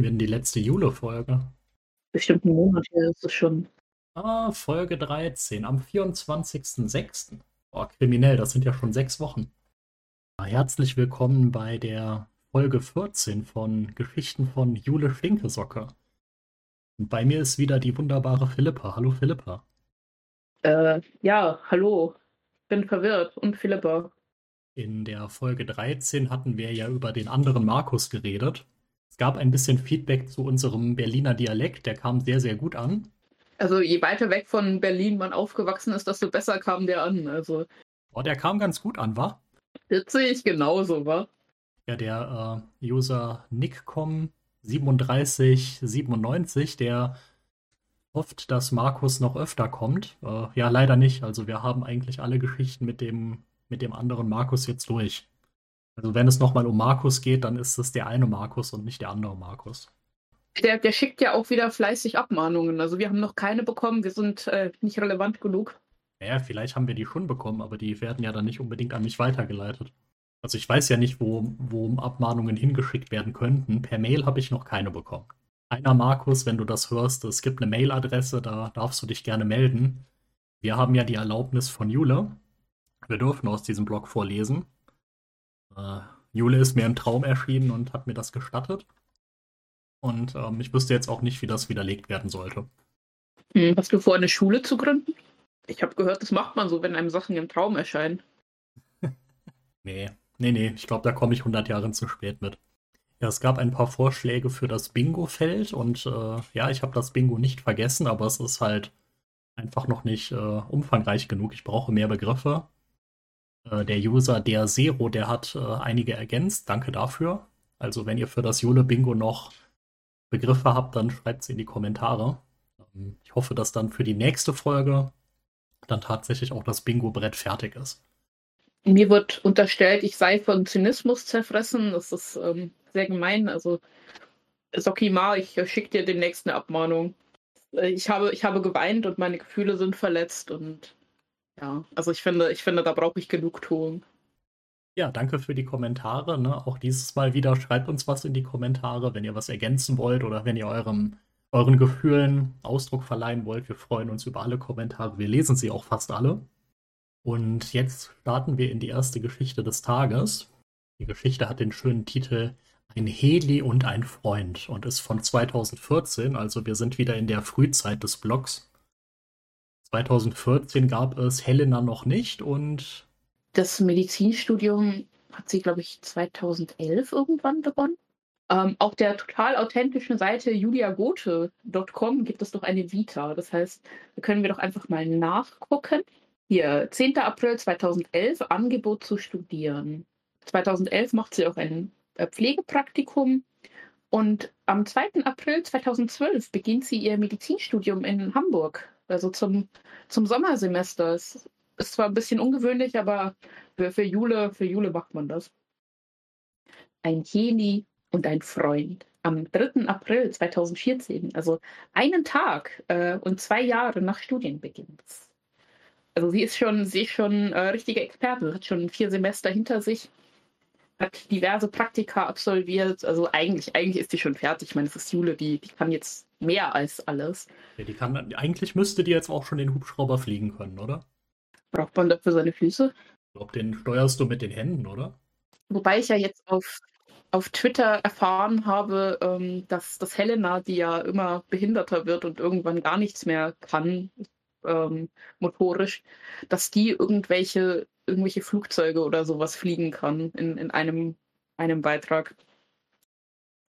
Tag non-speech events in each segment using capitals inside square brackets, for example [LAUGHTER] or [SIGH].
hatten wir denn die letzte Jule-Folge? Bestimmt einen Monat her ist es schon. Ah, Folge 13, am 24.06. Boah, kriminell, das sind ja schon sechs Wochen. Herzlich willkommen bei der Folge 14 von Geschichten von Jule Stinkesocke. Und bei mir ist wieder die wunderbare Philippa. Hallo Philippa. Äh, ja, hallo. Bin verwirrt und Philippa. In der Folge 13 hatten wir ja über den anderen Markus geredet. Es gab ein bisschen Feedback zu unserem Berliner Dialekt, der kam sehr, sehr gut an. Also je weiter weg von Berlin man aufgewachsen ist, desto besser kam der an. Also. Oh, der kam ganz gut an, wa? Das sehe ich genauso, wa? Ja, der äh, User Nickcom3797, der hofft, dass Markus noch öfter kommt. Äh, ja, leider nicht. Also wir haben eigentlich alle Geschichten mit dem, mit dem anderen Markus jetzt durch. Also wenn es nochmal um Markus geht, dann ist es der eine Markus und nicht der andere Markus. Der, der schickt ja auch wieder fleißig Abmahnungen. Also wir haben noch keine bekommen. Wir sind äh, nicht relevant genug. Naja, vielleicht haben wir die schon bekommen, aber die werden ja dann nicht unbedingt an mich weitergeleitet. Also ich weiß ja nicht, wo, wo Abmahnungen hingeschickt werden könnten. Per Mail habe ich noch keine bekommen. Einer Markus, wenn du das hörst, es gibt eine Mailadresse, da darfst du dich gerne melden. Wir haben ja die Erlaubnis von Jule. Wir dürfen aus diesem Blog vorlesen. Äh, Jule ist mir im Traum erschienen und hat mir das gestattet. Und ähm, ich wüsste jetzt auch nicht, wie das widerlegt werden sollte. Hm, hast du vor, eine Schule zu gründen? Ich habe gehört, das macht man so, wenn einem Sachen im Traum erscheinen. [LAUGHS] nee, nee, nee. Ich glaube, da komme ich 100 Jahre zu spät mit. Ja, es gab ein paar Vorschläge für das Bingo-Feld und äh, ja, ich habe das Bingo nicht vergessen, aber es ist halt einfach noch nicht äh, umfangreich genug. Ich brauche mehr Begriffe. Äh, der User der Zero, der hat äh, einige ergänzt. Danke dafür. Also wenn ihr für das Jule Bingo noch Begriffe habt, dann schreibt sie in die Kommentare. Ähm, ich hoffe, dass dann für die nächste Folge dann tatsächlich auch das Bingo-Brett fertig ist. Mir wird unterstellt, ich sei von Zynismus zerfressen. Das ist ähm, sehr gemein. Also, Sokima, ich schicke dir demnächst eine Abmahnung. Äh, ich habe, ich habe geweint und meine Gefühle sind verletzt und ja, also ich finde, ich finde, da brauche ich Genugtuung. Ja, danke für die Kommentare. Ne? Auch dieses Mal wieder schreibt uns was in die Kommentare, wenn ihr was ergänzen wollt oder wenn ihr eurem, euren Gefühlen Ausdruck verleihen wollt. Wir freuen uns über alle Kommentare. Wir lesen sie auch fast alle. Und jetzt starten wir in die erste Geschichte des Tages. Die Geschichte hat den schönen Titel Ein Heli und ein Freund und ist von 2014, also wir sind wieder in der Frühzeit des Blogs. 2014 gab es Helena noch nicht und das Medizinstudium hat sie, glaube ich, 2011 irgendwann begonnen. Ähm, auf der total authentischen Seite juliagote.com gibt es doch eine Vita. Das heißt, da können wir doch einfach mal nachgucken. Hier, 10. April 2011, Angebot zu studieren. 2011 macht sie auch ein äh, Pflegepraktikum und am 2. April 2012 beginnt sie ihr Medizinstudium in Hamburg, also zum, zum Sommersemester. Es ist zwar ein bisschen ungewöhnlich, aber für, für, Jule, für Jule macht man das. Ein Heli und ein Freund. Am 3. April 2014, also einen Tag äh, und zwei Jahre nach Studienbeginn. Also sie ist schon, sie ist schon äh, richtige Experte, hat schon vier Semester hinter sich, hat diverse Praktika absolviert. Also eigentlich, eigentlich ist sie schon fertig. Ich meine, es ist Jule, die, die kann jetzt mehr als alles. Ja, die kann, eigentlich müsste die jetzt auch schon den Hubschrauber fliegen können, oder? Braucht man dafür seine Füße? Ich glaube, den steuerst du mit den Händen, oder? Wobei ich ja jetzt auf, auf Twitter erfahren habe, ähm, dass, dass Helena, die ja immer behinderter wird und irgendwann gar nichts mehr kann, ähm, motorisch, dass die irgendwelche, irgendwelche Flugzeuge oder sowas fliegen kann in, in einem, einem Beitrag.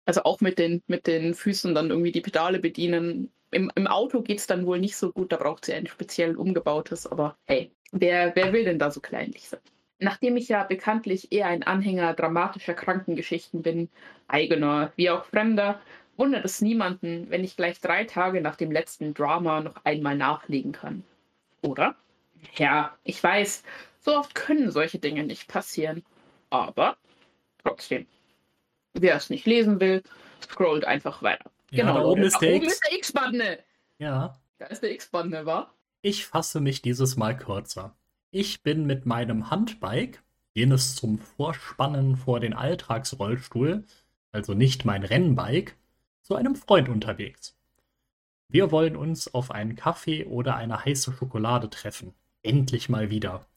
Also auch mit den, mit den Füßen dann irgendwie die Pedale bedienen. Im, im Auto geht es dann wohl nicht so gut, da braucht sie ein speziell umgebautes, aber hey, Wer, wer will denn da so kleinlich sein? Nachdem ich ja bekanntlich eher ein Anhänger dramatischer Krankengeschichten bin, eigener wie auch fremder, wundert es niemanden, wenn ich gleich drei Tage nach dem letzten Drama noch einmal nachlegen kann. Oder? Ja, ich weiß, so oft können solche Dinge nicht passieren. Aber trotzdem. Wer es nicht lesen will, scrollt einfach weiter. Ja, genau, da oben ist der, X-Button. Ja. Da ist der X-Button, wa? Ich fasse mich dieses Mal kürzer. Ich bin mit meinem Handbike, jenes zum Vorspannen vor den Alltagsrollstuhl, also nicht mein Rennbike, zu einem Freund unterwegs. Wir wollen uns auf einen Kaffee oder eine heiße Schokolade treffen. Endlich mal wieder.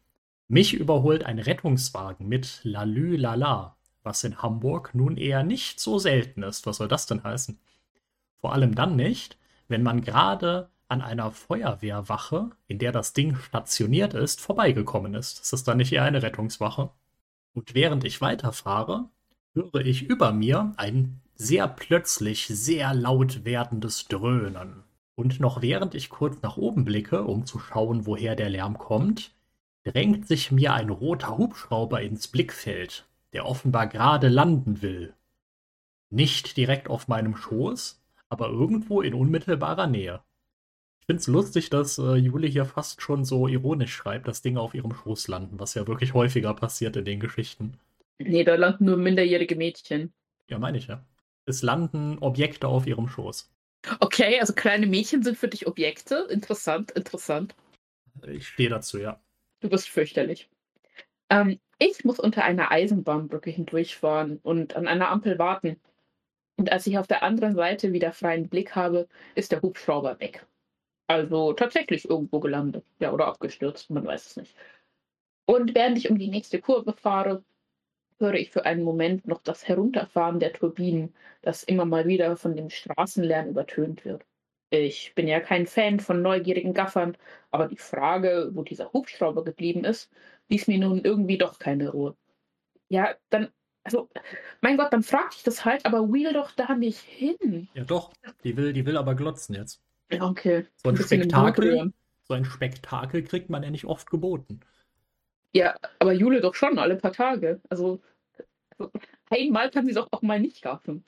Mich überholt ein Rettungswagen mit Lalü Lala, was in Hamburg nun eher nicht so selten ist. Was soll das denn heißen? Vor allem dann nicht, wenn man gerade an einer Feuerwehrwache, in der das Ding stationiert ist, vorbeigekommen ist. Ist das dann nicht eher eine Rettungswache? Und während ich weiterfahre, höre ich über mir ein sehr plötzlich sehr laut werdendes Dröhnen. Und noch während ich kurz nach oben blicke, um zu schauen, woher der Lärm kommt, drängt sich mir ein roter Hubschrauber ins Blickfeld, der offenbar gerade landen will. Nicht direkt auf meinem Schoß, aber irgendwo in unmittelbarer Nähe. Ich finde es lustig, dass äh, Jule hier fast schon so ironisch schreibt, dass Dinge auf ihrem Schoß landen, was ja wirklich häufiger passiert in den Geschichten. Nee, da landen nur minderjährige Mädchen. Ja, meine ich ja. Es landen Objekte auf ihrem Schoß. Okay, also kleine Mädchen sind für dich Objekte. Interessant, interessant. Ich stehe dazu, ja. Du bist fürchterlich. Ähm, ich muss unter einer Eisenbahnbrücke hindurchfahren und an einer Ampel warten. Und als ich auf der anderen Seite wieder freien Blick habe, ist der Hubschrauber weg. Also tatsächlich irgendwo gelandet. Ja, oder abgestürzt, man weiß es nicht. Und während ich um die nächste Kurve fahre, höre ich für einen Moment noch das Herunterfahren der Turbinen, das immer mal wieder von dem Straßenlärm übertönt wird. Ich bin ja kein Fan von neugierigen Gaffern, aber die Frage, wo dieser Hubschrauber geblieben ist, ließ mir nun irgendwie doch keine Ruhe. Ja, dann, also, mein Gott, dann frag ich das halt, aber wheel doch da nicht hin. Ja, doch. Die will, die will aber glotzen jetzt. Ja, okay. So ein, ein Spektakel, so ein Spektakel kriegt man ja nicht oft geboten. Ja, aber Jule doch schon, alle paar Tage. Also, einmal kann sie doch auch mal nicht gaffen.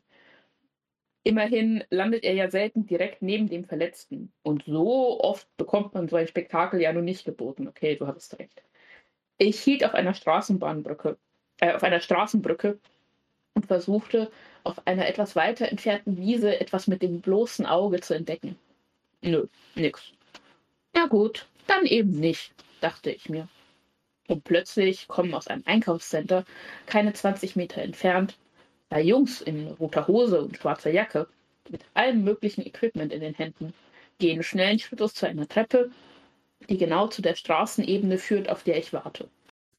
Immerhin landet er ja selten direkt neben dem Verletzten. Und so oft bekommt man so ein Spektakel ja nun nicht geboten. Okay, du hattest recht. Ich hielt auf einer Straßenbahnbrücke, äh, auf einer Straßenbrücke und versuchte, auf einer etwas weiter entfernten Wiese etwas mit dem bloßen Auge zu entdecken. Nö, nix. Ja gut, dann eben nicht, dachte ich mir. Und plötzlich kommen aus einem Einkaufscenter, keine 20 Meter entfernt, zwei Jungs in roter Hose und schwarzer Jacke, mit allem möglichen Equipment in den Händen, gehen schnellen Schrittes zu einer Treppe, die genau zu der Straßenebene führt, auf der ich warte.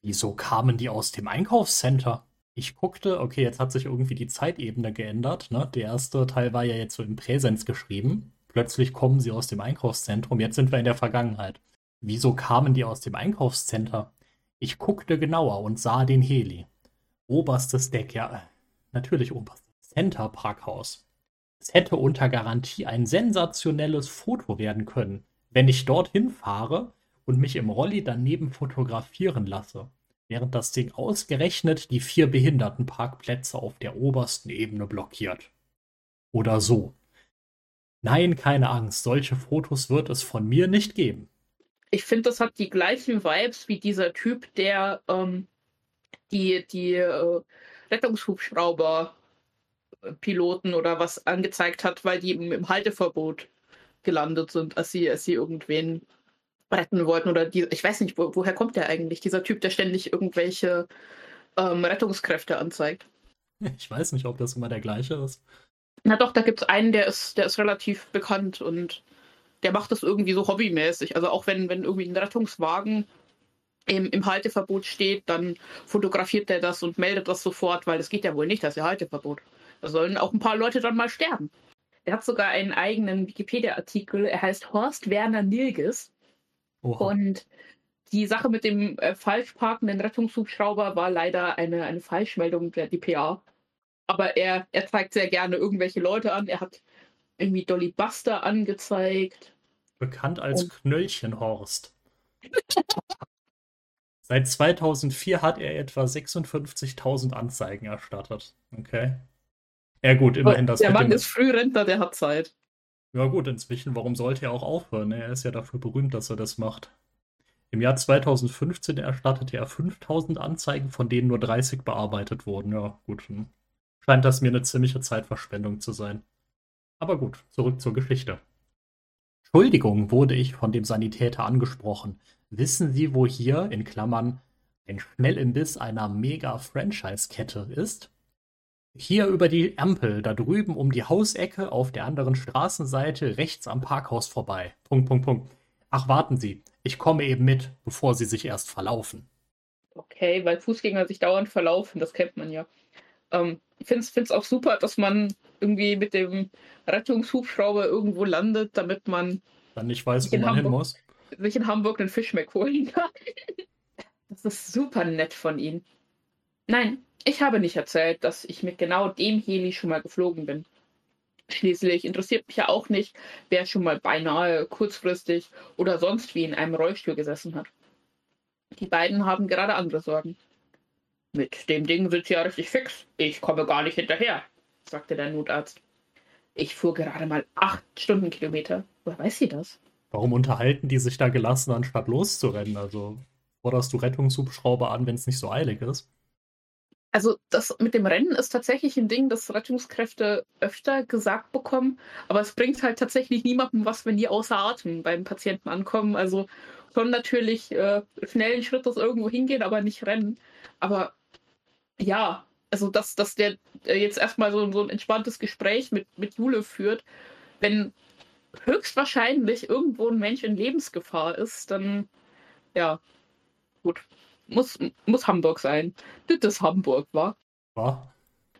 Wieso kamen die aus dem Einkaufscenter? Ich guckte, okay, jetzt hat sich irgendwie die Zeitebene geändert. Ne? Der erste Teil war ja jetzt so im Präsens geschrieben. Plötzlich kommen sie aus dem Einkaufszentrum. Jetzt sind wir in der Vergangenheit. Wieso kamen die aus dem Einkaufscenter? Ich guckte genauer und sah den Heli. Oberstes Deck, ja, natürlich oberstes Center Parkhaus. Es hätte unter Garantie ein sensationelles Foto werden können, wenn ich dorthin fahre und mich im Rolli daneben fotografieren lasse, während das Ding ausgerechnet die vier Behindertenparkplätze auf der obersten Ebene blockiert. Oder so. Nein, keine Angst, solche Fotos wird es von mir nicht geben ich finde, das hat die gleichen Vibes wie dieser Typ, der ähm, die, die äh, Rettungshubschrauber-Piloten oder was angezeigt hat, weil die im, im, Halteverbot gelandet sind, als sie, als sie irgendwen retten wollten. Oder die, ich weiß nicht, wo, woher kommt der eigentlich? Dieser Typ, der ständig irgendwelche ähm, Rettungskräfte anzeigt. [LAUGHS] Ich weiß nicht, ob das immer der gleiche ist. Na doch, da gibt es einen, der ist, der ist relativ bekannt und der macht das irgendwie so hobbymäßig. Also auch wenn, wenn irgendwie ein Rettungswagen im, im Halteverbot steht, dann fotografiert er das und meldet das sofort, weil es geht ja wohl nicht, das ist ja Halteverbot. Da sollen auch ein paar Leute dann mal sterben. Er hat sogar einen eigenen Wikipedia-Artikel. Er heißt Horst Werner Nilges. Oha. Und die Sache mit dem äh, falsch parkenden Rettungshubschrauber war leider eine, eine Falschmeldung der DPA. Aber er, er zeigt sehr gerne irgendwelche Leute an. Er hat irgendwie Dolly Buster angezeigt. Bekannt als Und Knöllchenhorst. Seit 2004 hat er etwa 56.000 Anzeigen erstattet. Okay. Ja, gut, immerhin das. Der Mann ist Frührentner, der hat Zeit. Ja, gut, inzwischen, warum sollte er auch aufhören? Er ist ja dafür berühmt, dass er das macht. Im Jahr 2015 erstattete er 5000 Anzeigen, von denen nur 30 bearbeitet wurden. Ja, gut. Hm. Scheint das mir eine ziemliche Zeitverschwendung zu sein. Aber gut, zurück zur Geschichte. Entschuldigung, wurde ich von dem Sanitäter angesprochen. Wissen Sie, wo hier, in Klammern, ein Schnellimbiss einer Mega-Franchise-Kette ist? Hier über die Ampel, da drüben um die Hausecke, auf der anderen Straßenseite, rechts am Parkhaus vorbei. Punkt, Punkt, Punkt. Ach, warten Sie, ich komme eben mit, bevor Sie sich erst verlaufen. Okay, weil Fußgänger sich dauernd verlaufen, das kennt man ja. Ähm, ich finde es auch super, dass man irgendwie mit dem Rettungshubschrauber irgendwo landet, damit man dann nicht weiß, wo man Hamburg, hin muss. Sich in Hamburg einen Fischmeck holen kann. [LAUGHS] Das ist super nett von Ihnen. Nein, ich habe nicht erzählt, dass ich mit genau dem Heli schon mal geflogen bin. Schließlich interessiert mich ja auch nicht, wer schon mal beinahe kurzfristig oder sonst wie in einem Rollstuhl gesessen hat. Die beiden haben gerade andere Sorgen. Mit dem Ding sind sie ja richtig fix. Ich komme gar nicht hinterher, sagte der Notarzt. Ich fuhr gerade mal acht Stundenkilometer. Woher weiß sie das? Warum unterhalten die sich da gelassen, anstatt loszurennen? Also forderst du Rettungshubschrauber an, wenn es nicht so eilig ist? Also das mit dem Rennen ist tatsächlich ein Ding, das Rettungskräfte öfter gesagt bekommen, aber es bringt halt tatsächlich niemandem was, wenn die außer Atem beim Patienten ankommen. Also schon natürlich äh, schnellen Schrittes irgendwo hingehen, aber nicht rennen. Aber ja, also dass, dass der jetzt erstmal so, so ein entspanntes Gespräch mit, mit Jule führt, wenn höchstwahrscheinlich irgendwo ein Mensch in Lebensgefahr ist, dann ja, gut. Muss, muss Hamburg sein. Das ist Hamburg, wa? War?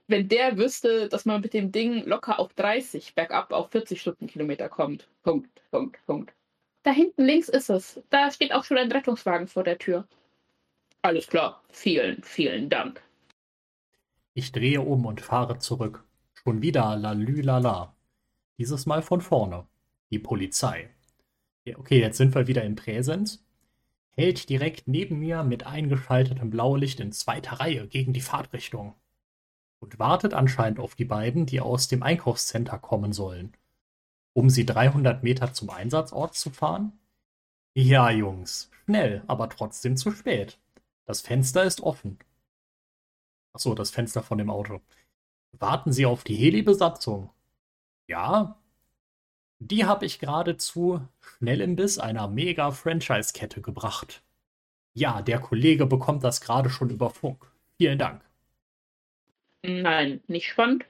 Wenn der wüsste, dass man mit dem Ding locker auf 30 bergab auf 40 Stundenkilometer kommt. Punkt, Punkt, Punkt. Da hinten links ist es. Da steht auch schon ein Rettungswagen vor der Tür. Alles klar. Vielen, vielen Dank. Ich drehe um und fahre zurück. Schon wieder lalülala. Dieses Mal von vorne. Die Polizei. Okay, jetzt sind wir wieder in Präsenz. Hält direkt neben mir mit eingeschaltetem Blaulicht in zweiter Reihe gegen die Fahrtrichtung. Und wartet anscheinend auf die beiden, die aus dem Einkaufscenter kommen sollen. Um sie 300 Meter zum Einsatzort zu fahren? Ja, Jungs, schnell, aber trotzdem zu spät. Das Fenster ist offen Achso, das Fenster von dem Auto. Warten Sie auf die Heli-Besatzung? Ja. Die habe ich geradezu schnell im Biss einer Mega-Franchise-Kette gebracht. Ja, der Kollege bekommt das gerade schon über Funk. Vielen Dank. Nein, nicht spannend.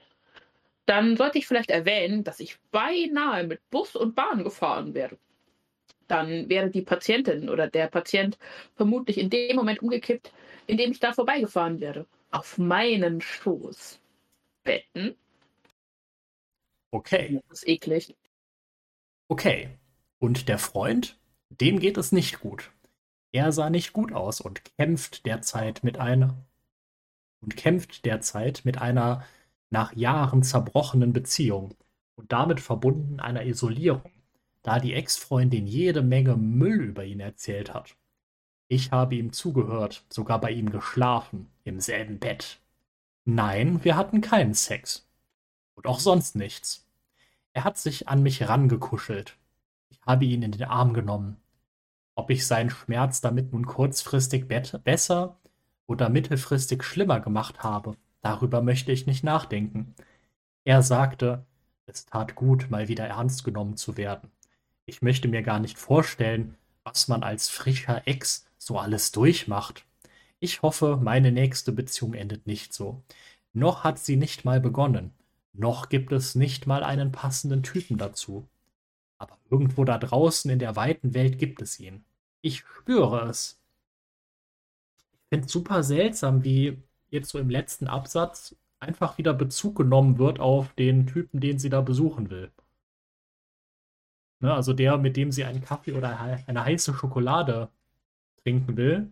Dann sollte ich vielleicht erwähnen, dass ich beinahe mit Bus und Bahn gefahren wäre. Dann wäre die Patientin oder der Patient vermutlich in dem Moment umgekippt, in dem ich da vorbeigefahren wäre auf meinen Schoß betten. Okay. Das ist eklig. Okay. Und der Freund? Dem geht es nicht gut. Er sah nicht gut aus und kämpft derzeit mit einer und kämpft derzeit mit einer nach Jahren zerbrochenen Beziehung und damit verbunden einer Isolierung, da die Ex-Freundin jede Menge Müll über ihn erzählt hat. Ich habe ihm zugehört, sogar bei ihm geschlafen, im selben Bett. Nein, wir hatten keinen Sex. Und auch sonst nichts. Er hat sich an mich rangekuschelt. Ich habe ihn in den Arm genommen. Ob ich seinen Schmerz damit nun kurzfristig besser oder mittelfristig schlimmer gemacht habe, darüber möchte ich nicht nachdenken. Er sagte, es tat gut, mal wieder ernst genommen zu werden. Ich möchte mir gar nicht vorstellen, was man als frischer Ex so alles durchmacht. Ich hoffe, meine nächste Beziehung endet nicht so. Noch hat sie nicht mal begonnen. Noch gibt es nicht mal einen passenden Typen dazu. Aber irgendwo da draußen in der weiten Welt gibt es ihn. Ich spüre es. Ich finde es super seltsam, wie jetzt so im letzten Absatz einfach wieder Bezug genommen wird auf den Typen, den sie da besuchen will. Ne, also der, mit dem sie einen Kaffee oder eine heiße Schokolade trinken will.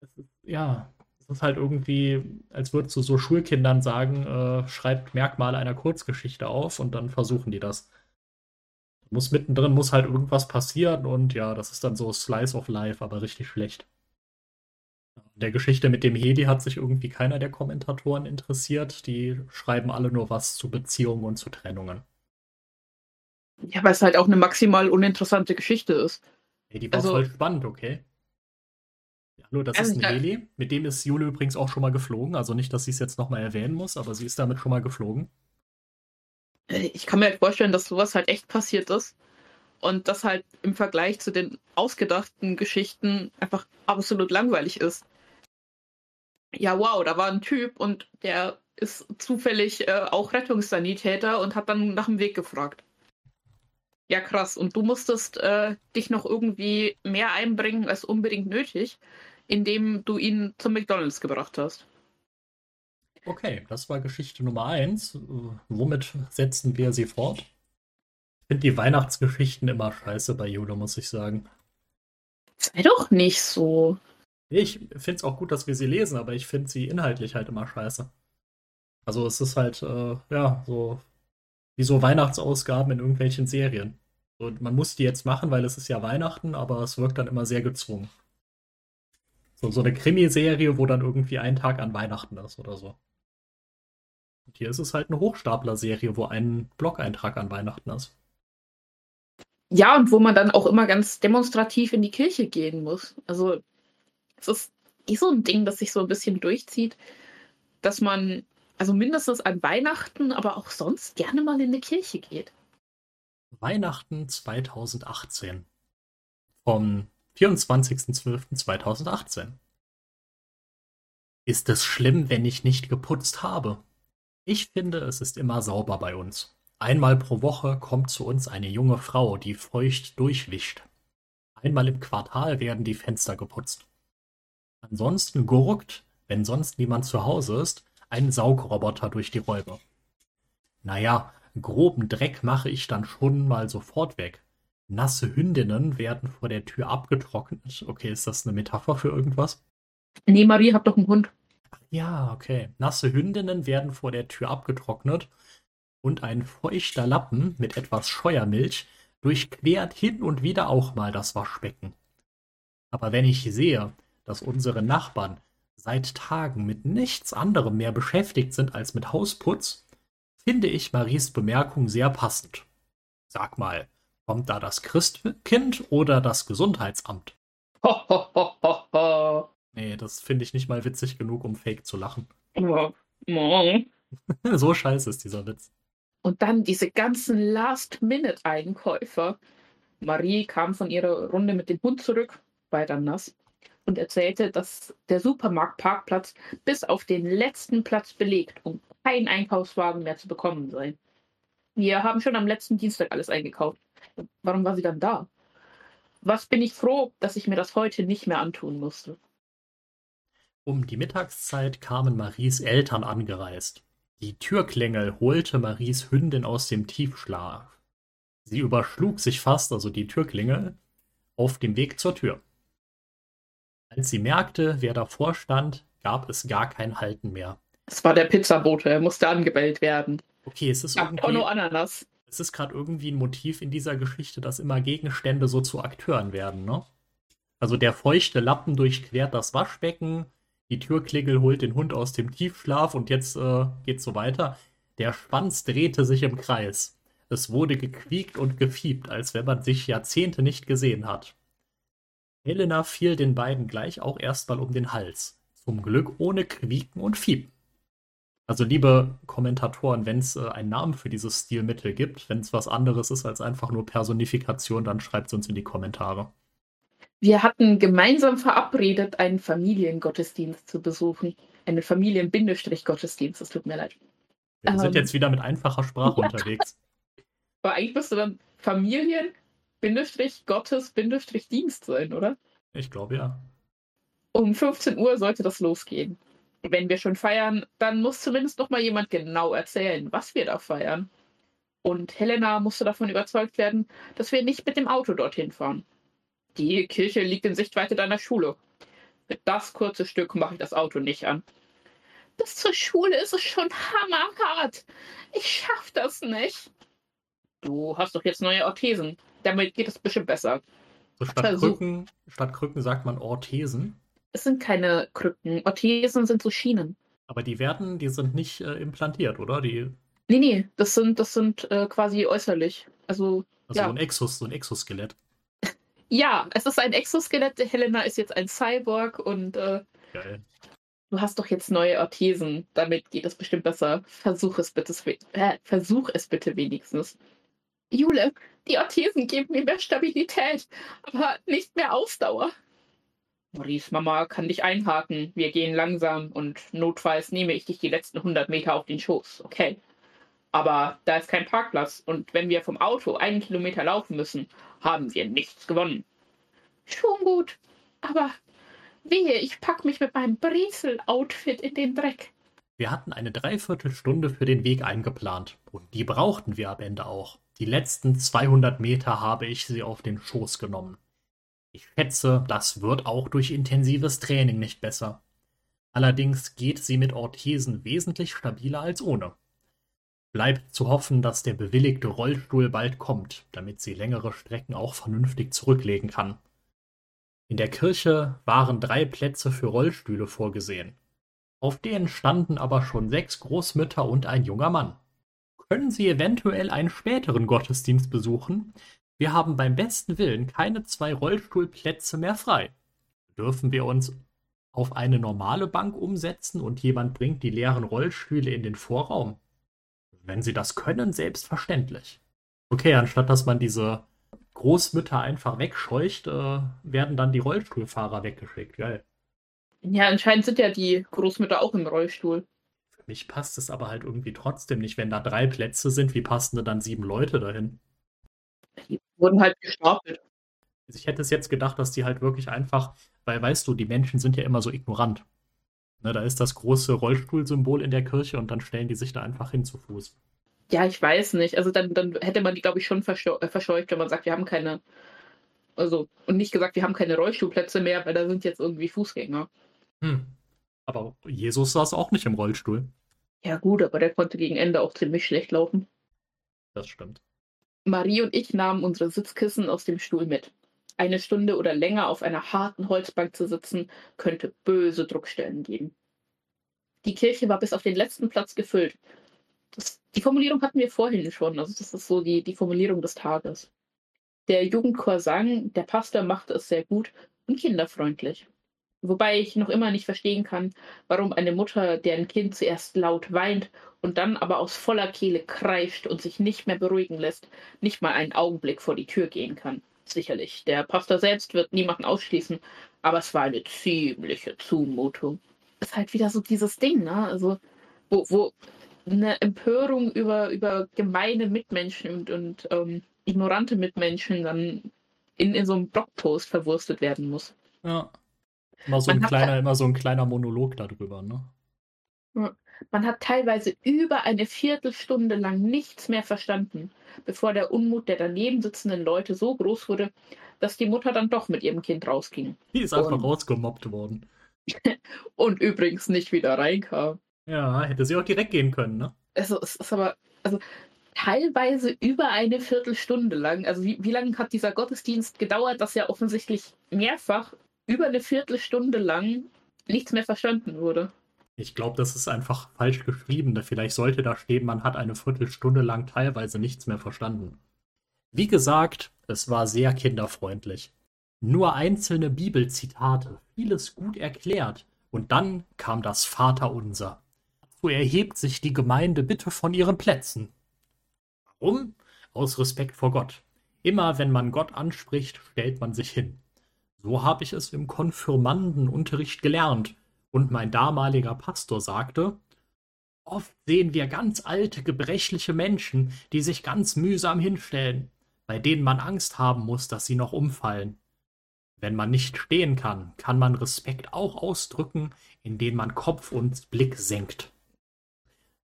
Ist, ja, es ist halt irgendwie, als würdest du so Schulkindern sagen, äh, schreibt Merkmale einer Kurzgeschichte auf und dann versuchen die das. Muss mittendrin muss halt irgendwas passieren und ja, das ist dann so Slice of Life, aber richtig schlecht. Der Geschichte mit dem Hedi hat sich irgendwie keiner der Kommentatoren interessiert. Die schreiben alle nur was zu Beziehungen und zu Trennungen. Ja, weil es halt auch eine maximal uninteressante Geschichte ist. Ey, die war also, voll spannend, okay. Ja, hallo, das ist ein Heli. Mit dem ist Jule übrigens auch schon mal geflogen. Also nicht, dass sie es jetzt nochmal erwähnen muss, aber sie ist damit schon mal geflogen. Äh, ich kann mir halt vorstellen, dass sowas halt echt passiert ist. Und das halt im Vergleich zu den ausgedachten Geschichten einfach absolut langweilig ist. Ja, wow, da war ein Typ und der ist zufällig äh, auch Rettungssanitäter und hat dann nach dem Weg gefragt. Ja, krass. Und du musstest äh, dich noch irgendwie mehr einbringen als unbedingt nötig, indem du ihn zum McDonalds gebracht hast. Okay, das war Geschichte Nummer eins. Womit setzen wir sie fort? Ich finde die Weihnachtsgeschichten immer scheiße bei Jule, muss ich sagen. Sei doch nicht so. Ich finde es auch gut, dass wir sie lesen, aber ich finde sie inhaltlich halt immer scheiße. Also es ist halt, äh, ja, so wie so Weihnachtsausgaben in irgendwelchen Serien. Und man muss die jetzt machen, weil es ist ja Weihnachten, aber es wirkt dann immer sehr gezwungen. So, so eine Krimiserie, wo dann irgendwie ein Tag an Weihnachten ist oder so. Und hier ist es halt eine Hochstapler-Serie, wo ein Blog-Eintrag an Weihnachten ist. Ja, und wo man dann auch immer ganz demonstrativ in die Kirche gehen muss. Also, es ist eh so ein Ding, das sich so ein bisschen durchzieht, dass man also mindestens an Weihnachten, aber auch sonst gerne mal in die Kirche geht. Weihnachten 2018. Vom 24.12.2018. Ist es schlimm, wenn ich nicht geputzt habe? Ich finde, es ist immer sauber bei uns. Einmal pro Woche kommt zu uns eine junge Frau, die feucht durchwischt. Einmal im Quartal werden die Fenster geputzt. Ansonsten gurkt, wenn sonst niemand zu Hause ist, ein Saugroboter durch die Räume. Naja, groben Dreck mache ich dann schon mal sofort weg. Nasse Hündinnen werden vor der Tür abgetrocknet. Okay, ist das eine Metapher für irgendwas? Nee, Marie hat doch einen Hund. Ja, okay. Nasse Hündinnen werden vor der Tür abgetrocknet und ein feuchter Lappen mit etwas Scheuermilch durchquert hin und wieder auch mal das Waschbecken. Aber wenn ich sehe, dass unsere Nachbarn seit Tagen mit nichts anderem mehr beschäftigt sind als mit Hausputz, finde ich Maries Bemerkung sehr passend. Sag mal, kommt da das Christkind oder das Gesundheitsamt? Ho, ho, ho, ho, ho. Nee, das finde ich nicht mal witzig genug, um fake zu lachen. [LAUGHS] so scheiße ist dieser Witz. Und dann diese ganzen Last-Minute-Einkäufer. Marie kam von ihrer Runde mit dem Hund zurück, weiter nass, und erzählte, dass der Supermarktparkplatz bis auf den letzten Platz belegt und kein Einkaufswagen mehr zu bekommen sei. Wir haben schon am letzten Dienstag alles eingekauft. Warum war sie dann da? Was bin ich froh, dass ich mir das heute nicht mehr antun musste. Um die Mittagszeit kamen Maries Eltern angereist. Die Türklingel holte Maries Hündin aus dem Tiefschlaf. Sie überschlug sich fast, also die Türklingel, auf dem Weg zur Tür. Als sie merkte, wer davor stand, gab es gar kein Halten mehr. Es war der Pizzabote, er musste angebellt werden. Okay, es ist irgendwie... Tonno Ananas. Es ist gerade irgendwie ein Motiv in dieser Geschichte, dass immer Gegenstände so zu Akteuren werden, ne? Also der feuchte Lappen durchquert das Waschbecken, die Türklingel holt den Hund aus dem Tiefschlaf und jetzt äh, geht's so weiter. Der Schwanz drehte sich im Kreis. Es wurde gequiekt und gefiebt, als wenn man sich Jahrzehnte nicht gesehen hat. Helena fiel den beiden gleich auch erstmal um den Hals. Zum Glück ohne Quieken und Fiepen. Also liebe Kommentatoren, wenn es äh, einen Namen für dieses Stilmittel gibt, wenn es was anderes ist als einfach nur Personifikation, dann schreibt es uns in die Kommentare. Wir hatten gemeinsam verabredet, einen Familiengottesdienst zu besuchen. Einen Familien-Gottesdienst, es tut mir leid. Wir ähm, sind jetzt wieder mit einfacher Sprache unterwegs. [LAUGHS] Aber eigentlich müsste dann Familien-Gottes-Dienst sein, oder? Ich glaube ja. Um 15 Uhr sollte das losgehen. Wenn wir schon feiern, dann muss zumindest noch mal jemand genau erzählen, was wir da feiern. Und Helena musste davon überzeugt werden, dass wir nicht mit dem Auto dorthin fahren. Die Kirche liegt in Sichtweite deiner Schule. Für das kurze Stück mache ich das Auto nicht an. Bis zur Schule ist es schon hammerhart. Ich schaff das nicht. Du hast doch jetzt neue Orthesen. Damit geht es bestimmt besser. So statt, Krücken, statt Krücken sagt man Orthesen. Es sind keine Krücken. Orthesen sind so Schienen. Aber die werden, die sind nicht äh, implantiert, oder? Die... Nee, nee, das sind, das sind äh, quasi äußerlich. Also, also ja. ein Exos, so ein Exoskelett. [LAUGHS] Ja, es ist ein Exoskelett. Helena ist jetzt ein Cyborg und äh, Geil. du hast doch jetzt neue Orthesen. Damit geht es bestimmt besser. Versuch es bitte, äh, versuch es bitte wenigstens. Jule, die Orthesen geben mir mehr Stabilität, aber nicht mehr Ausdauer. Maurice Mama kann dich einhaken. Wir gehen langsam und notfalls nehme ich dich die letzten 100 Meter auf den Schoß. Okay. Aber da ist kein Parkplatz und wenn wir vom Auto einen Kilometer laufen müssen, haben wir nichts gewonnen. Schon gut. Aber wehe, ich pack mich mit meinem Brezel-Outfit in den Dreck. Wir hatten eine Dreiviertelstunde für den Weg eingeplant und die brauchten wir am Ende auch. Die letzten 200 Meter habe ich sie auf den Schoß genommen. Ich schätze, das wird auch durch intensives Training nicht besser. Allerdings geht sie mit Orthesen wesentlich stabiler als ohne. Bleibt zu hoffen, dass der bewilligte Rollstuhl bald kommt, damit sie längere Strecken auch vernünftig zurücklegen kann. In der Kirche waren drei Plätze für Rollstühle vorgesehen. Auf denen standen aber schon sechs Großmütter und ein junger Mann. Können Sie eventuell einen späteren Gottesdienst besuchen? Wir haben beim besten Willen keine zwei Rollstuhlplätze mehr frei. Dürfen wir uns auf eine normale Bank umsetzen und jemand bringt die leeren Rollstühle in den Vorraum? Wenn Sie das können, selbstverständlich. Okay, anstatt dass man diese Großmütter einfach wegscheucht, äh, werden dann die Rollstuhlfahrer weggeschickt. Geil. Ja, anscheinend sind ja die Großmütter auch im Rollstuhl. Mich passt es aber halt irgendwie trotzdem nicht. Wenn da drei Plätze sind, wie passen da dann sieben Leute dahin? Die wurden halt gestapelt. Also ich hätte es jetzt gedacht, dass die halt wirklich einfach, weil weißt du, die Menschen sind ja immer so ignorant. Ne, da ist das große Rollstuhlsymbol in der Kirche und dann stellen die sich da einfach hin zu Fuß. Ja, ich weiß nicht. Also dann, dann hätte man die, glaube ich, schon äh, verscheucht, wenn man sagt, wir haben keine, also, und nicht gesagt, wir haben keine Rollstuhlplätze mehr, weil da sind jetzt irgendwie Fußgänger. Hm. Aber Jesus saß auch nicht im Rollstuhl. Ja, gut, aber der konnte gegen Ende auch ziemlich schlecht laufen. Das stimmt. Marie und ich nahmen unsere Sitzkissen aus dem Stuhl mit. Eine Stunde oder länger auf einer harten Holzbank zu sitzen, könnte böse Druckstellen geben. Die Kirche war bis auf den letzten Platz gefüllt. Das, die Formulierung hatten wir vorhin schon, also das ist so die, die Formulierung des Tages. Der Jugendchor sang, der Pastor machte es sehr gut und kinderfreundlich. Wobei ich noch immer nicht verstehen kann, warum eine Mutter, deren Kind zuerst laut weint und dann aber aus voller Kehle kreischt und sich nicht mehr beruhigen lässt, nicht mal einen Augenblick vor die Tür gehen kann. Sicherlich, der Pastor selbst wird niemanden ausschließen, aber es war eine ziemliche Zumutung. Ist halt wieder so dieses Ding, ne? Also, wo, wo eine Empörung über, über gemeine Mitmenschen und, und ähm, ignorante Mitmenschen dann in, in so einem Blogpost verwurstet werden muss. Ja. Immer so, ein kleiner, immer so ein kleiner Monolog darüber, ne? Man hat teilweise über eine Viertelstunde lang nichts mehr verstanden, bevor der Unmut der daneben sitzenden Leute so groß wurde, dass die Mutter dann doch mit ihrem Kind rausging. Die ist einfach und, rausgemobbt worden. [LAUGHS] und übrigens nicht wieder reinkam. Ja, hätte sie auch direkt gehen können, ne? Also, es ist aber, also teilweise über eine Viertelstunde lang. Also, wie, wie lange hat dieser Gottesdienst gedauert, dass ja offensichtlich mehrfach über eine Viertelstunde lang nichts mehr verstanden wurde. Ich glaube, das ist einfach falsch geschrieben. Vielleicht sollte da stehen, man hat eine Viertelstunde lang teilweise nichts mehr verstanden. Wie gesagt, es war sehr kinderfreundlich. Nur einzelne Bibelzitate, vieles gut erklärt. Und dann kam das Vaterunser. So erhebt sich die Gemeinde bitte von ihren Plätzen. Warum? Aus Respekt vor Gott. Immer wenn man Gott anspricht, stellt man sich hin. So habe ich es im Konfirmandenunterricht gelernt, und mein damaliger Pastor sagte, Oft sehen wir ganz alte, gebrechliche Menschen, die sich ganz mühsam hinstellen, bei denen man Angst haben muss, dass sie noch umfallen. Wenn man nicht stehen kann, kann man Respekt auch ausdrücken, indem man Kopf und Blick senkt.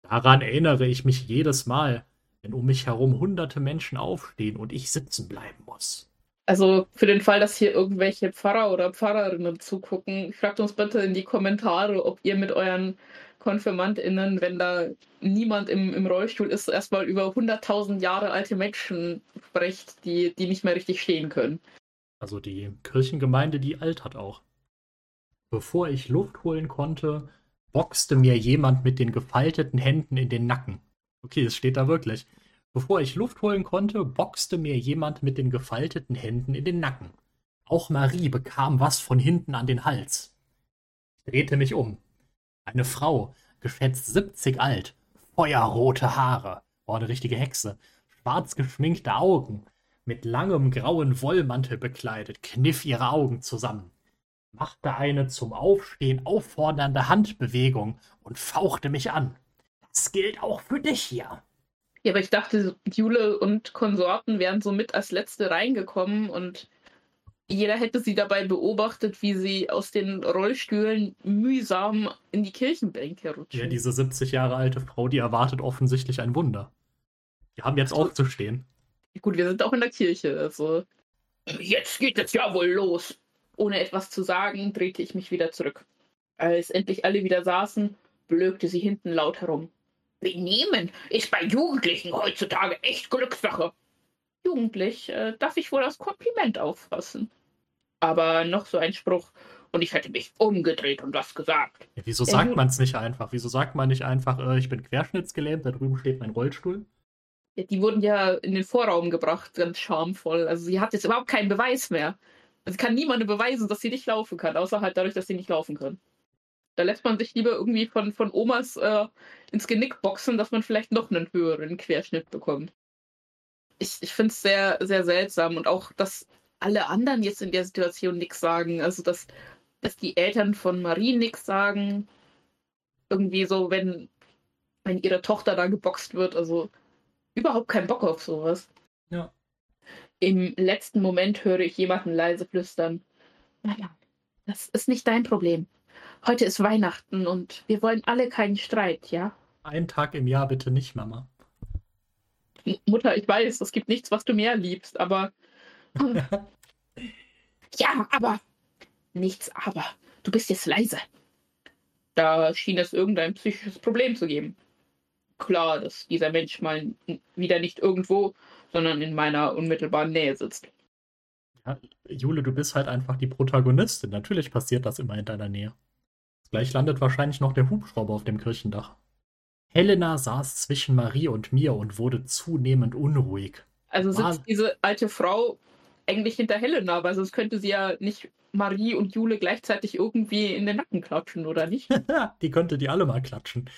Daran erinnere ich mich jedes Mal, wenn um mich herum hunderte Menschen aufstehen und ich sitzen bleiben muss. Also für den Fall, dass hier irgendwelche Pfarrer oder Pfarrerinnen zugucken, fragt uns bitte in die Kommentare, ob ihr mit euren KonfirmandInnen, wenn da niemand im, im Rollstuhl ist, erstmal über 100.000 Jahre alte Menschen sprecht, die, die nicht mehr richtig stehen können. Also die Kirchengemeinde, die altert auch. Bevor ich Luft holen konnte, boxte mir jemand mit den gefalteten Händen in den Nacken. Okay, es steht da wirklich. Bevor ich Luft holen konnte, boxte mir jemand mit den gefalteten Händen in den Nacken. Auch Marie bekam was von hinten an den Hals. Ich drehte mich um. Eine Frau, geschätzt siebzig alt, feuerrote Haare, war eine richtige Hexe, schwarz geschminkte Augen, mit langem grauen Wollmantel bekleidet, kniff ihre Augen zusammen. machte eine zum Aufstehen auffordernde Handbewegung und fauchte mich an. Das gilt auch für dich hier. Ja, aber ich dachte, Jule und Konsorten wären so mit als Letzte reingekommen und jeder hätte sie dabei beobachtet, wie sie aus den Rollstühlen mühsam in die Kirchenbänke rutschen. Ja, diese 70 Jahre alte Frau, die erwartet offensichtlich ein Wunder. Die haben jetzt aufzustehen. Gut, wir sind auch in der Kirche, also. Jetzt geht es ja wohl los. Ohne etwas zu sagen, drehte ich mich wieder zurück. Als endlich alle wieder saßen, blökte sie hinten laut herum. Benehmen ist bei Jugendlichen heutzutage echt Glückssache. Jugendlich äh, darf ich wohl als Kompliment auffassen. Aber noch so ein Spruch und ich hätte mich umgedreht und was gesagt. Ja, wieso sagt man es nicht einfach? Wieso sagt man nicht einfach, äh, ich bin querschnittsgelähmt, da drüben steht mein Rollstuhl? Ja, die wurden ja in den Vorraum gebracht, ganz schamvoll. Also sie hat jetzt überhaupt keinen Beweis mehr. Also kann niemandem beweisen, dass sie nicht laufen kann, außer halt dadurch, dass sie nicht laufen kann. Da lässt man sich lieber irgendwie von, von Omas äh, ins Genick boxen, dass man vielleicht noch einen höheren Querschnitt bekommt. Ich, ich finde es sehr, sehr seltsam und auch, dass alle anderen jetzt in der Situation nichts sagen. Also, dass, dass die Eltern von Marie nichts sagen. Irgendwie so, wenn, wenn ihre Tochter da geboxt wird. Also, überhaupt keinen Bock auf sowas. Ja. Im letzten Moment höre ich jemanden leise flüstern. Naja, das ist nicht dein Problem. Heute ist Weihnachten und wir wollen alle keinen Streit, ja? Einen Tag im Jahr bitte nicht, Mama. Mutter, ich weiß, es gibt nichts, was du mehr liebst, aber. [LAUGHS] ja, aber. Nichts aber. Du bist jetzt leise. Da schien es irgendein psychisches Problem zu geben klar, dass dieser Mensch mal wieder nicht irgendwo, sondern in meiner unmittelbaren Nähe sitzt. Ja, Jule, du bist halt einfach die Protagonistin. Natürlich passiert das immer in deiner Nähe. Gleich landet wahrscheinlich noch der Hubschrauber auf dem Kirchendach. Helena saß zwischen Marie und mir und wurde zunehmend unruhig. Also sitzt War... diese alte Frau eigentlich hinter Helena, weil sonst könnte sie ja nicht Marie und Jule gleichzeitig irgendwie in den Nacken klatschen, oder nicht? [LAUGHS] die könnte die alle mal klatschen.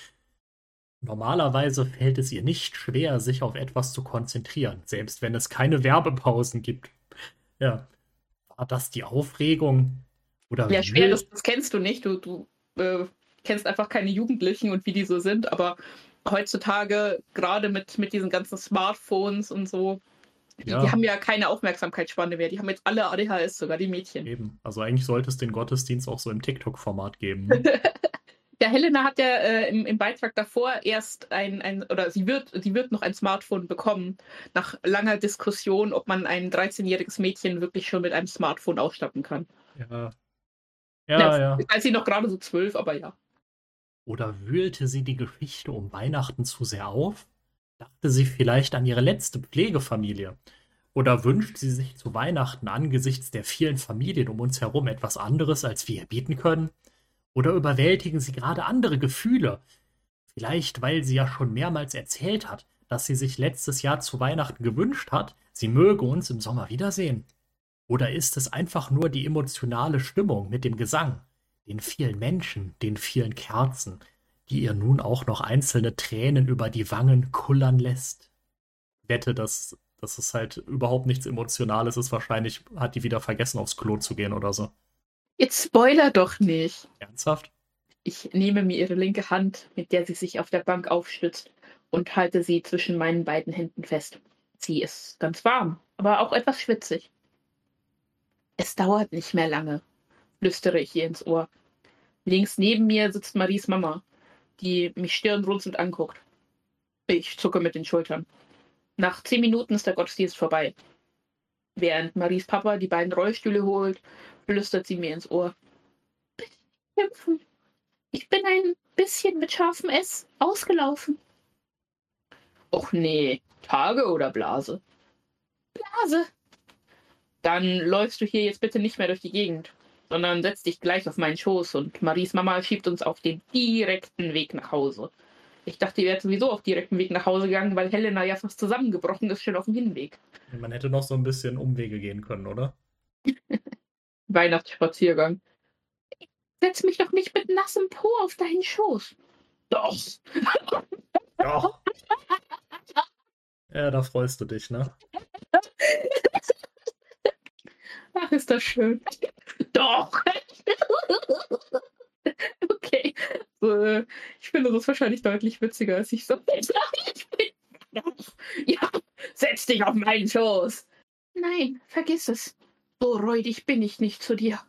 Normalerweise fällt es ihr nicht schwer, sich auf etwas zu konzentrieren, selbst wenn es keine Werbepausen gibt. Ja. War das die Aufregung? Oder ja, schwer, das, das, kennst du nicht. Du, du äh, kennst einfach keine Jugendlichen und wie die so sind, aber heutzutage, gerade mit, mit diesen ganzen Smartphones und so, die, ja. die, haben ja keine Aufmerksamkeitsspanne mehr. Die haben jetzt alle ADHS, sogar die Mädchen. Eben. Also eigentlich sollte es den Gottesdienst auch so im TikTok-Format geben. Ne? [LAUGHS] Ja, Helena hat ja äh, im, im, Beitrag davor erst ein, ein, oder sie wird, sie wird noch ein Smartphone bekommen, nach langer Diskussion, ob man ein 13-jähriges Mädchen wirklich schon mit einem Smartphone ausstatten kann. Ja. Ja, ja. ja. Als sie noch gerade so zwölf, aber ja. Oder wühlte sie die Geschichte um Weihnachten zu sehr auf? Dachte sie vielleicht an ihre letzte Pflegefamilie? Oder wünscht sie sich zu Weihnachten angesichts der vielen Familien um uns herum etwas anderes, als wir bieten können? Oder überwältigen sie gerade andere Gefühle? Vielleicht, weil sie ja schon mehrmals erzählt hat, dass sie sich letztes Jahr zu Weihnachten gewünscht hat, sie möge uns im Sommer wiedersehen. Oder ist es einfach nur die emotionale Stimmung mit dem Gesang, den vielen Menschen, den vielen Kerzen, die ihr nun auch noch einzelne Tränen über die Wangen kullern lässt? Wette, dass, dass es halt überhaupt nichts Emotionales ist. Wahrscheinlich hat die wieder vergessen, aufs Klo zu gehen oder so. Jetzt spoiler doch nicht. Ernsthaft? Ich nehme mir ihre linke Hand, mit der sie sich auf der Bank aufstützt, und halte sie zwischen meinen beiden Händen fest. Sie ist ganz warm, aber auch etwas schwitzig. Es dauert nicht mehr lange, flüstere ich ihr ins Ohr. Links neben mir sitzt Maries Mama, die mich stirnrunzelnd anguckt. Ich zucke mit den Schultern. Nach zehn Minuten ist der Gottesdienst vorbei. Während Maries Papa die beiden Rollstühle holt flüstert sie mir ins Ohr. Bitte kämpfen. Ich bin ein bisschen mit scharfem S ausgelaufen. Och nee, Tage oder Blase? Blase. Dann läufst du hier jetzt bitte nicht mehr durch die Gegend, sondern setz dich gleich auf meinen Schoß und Maries Mama schiebt uns auf den direkten Weg nach Hause. Ich dachte, ihr wärt sowieso auf direkten Weg nach Hause gegangen, weil Helena ja fast zusammengebrochen ist, schon auf dem Hinweg. Man hätte noch so ein bisschen Umwege gehen können, oder? [LAUGHS] Weihnachtsspaziergang. Setz mich doch nicht mit nassem Po auf deinen Schoß. Doch. Doch. Ja, da freust du dich, ne? [LAUGHS] Ach, [LAUGHS] ist das schön. Doch. [LAUGHS] okay. So, äh, ich finde das wahrscheinlich deutlich witziger, als ich so. [LAUGHS] ja, setz dich auf meinen Schoß. Nein, vergiss es. So räudig bin ich nicht zu dir.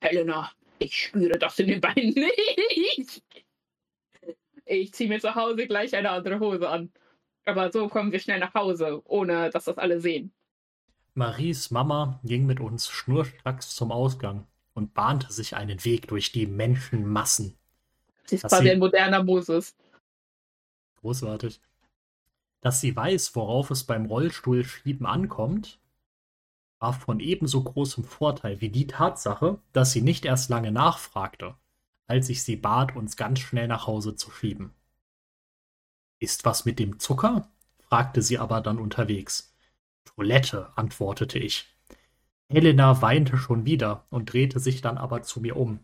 Helena, ich spüre das in den Beinen nicht. Ich ziehe mir zu Hause gleich eine andere Hose an. Aber so kommen wir schnell nach Hause, ohne dass das alle sehen. Maries Mama ging mit uns schnurstracks zum Ausgang und bahnte sich einen Weg durch die Menschenmassen. Sie ist quasi ein moderner Moses. Großartig. Dass sie weiß, worauf es beim Rollstuhlschieben ankommt, war von ebenso großem Vorteil wie die Tatsache, dass sie nicht erst lange nachfragte, als ich sie bat, uns ganz schnell nach Hause zu schieben. Ist was mit dem Zucker? fragte sie aber dann unterwegs. Toilette, antwortete ich. Helena weinte schon wieder und drehte sich dann aber zu mir um.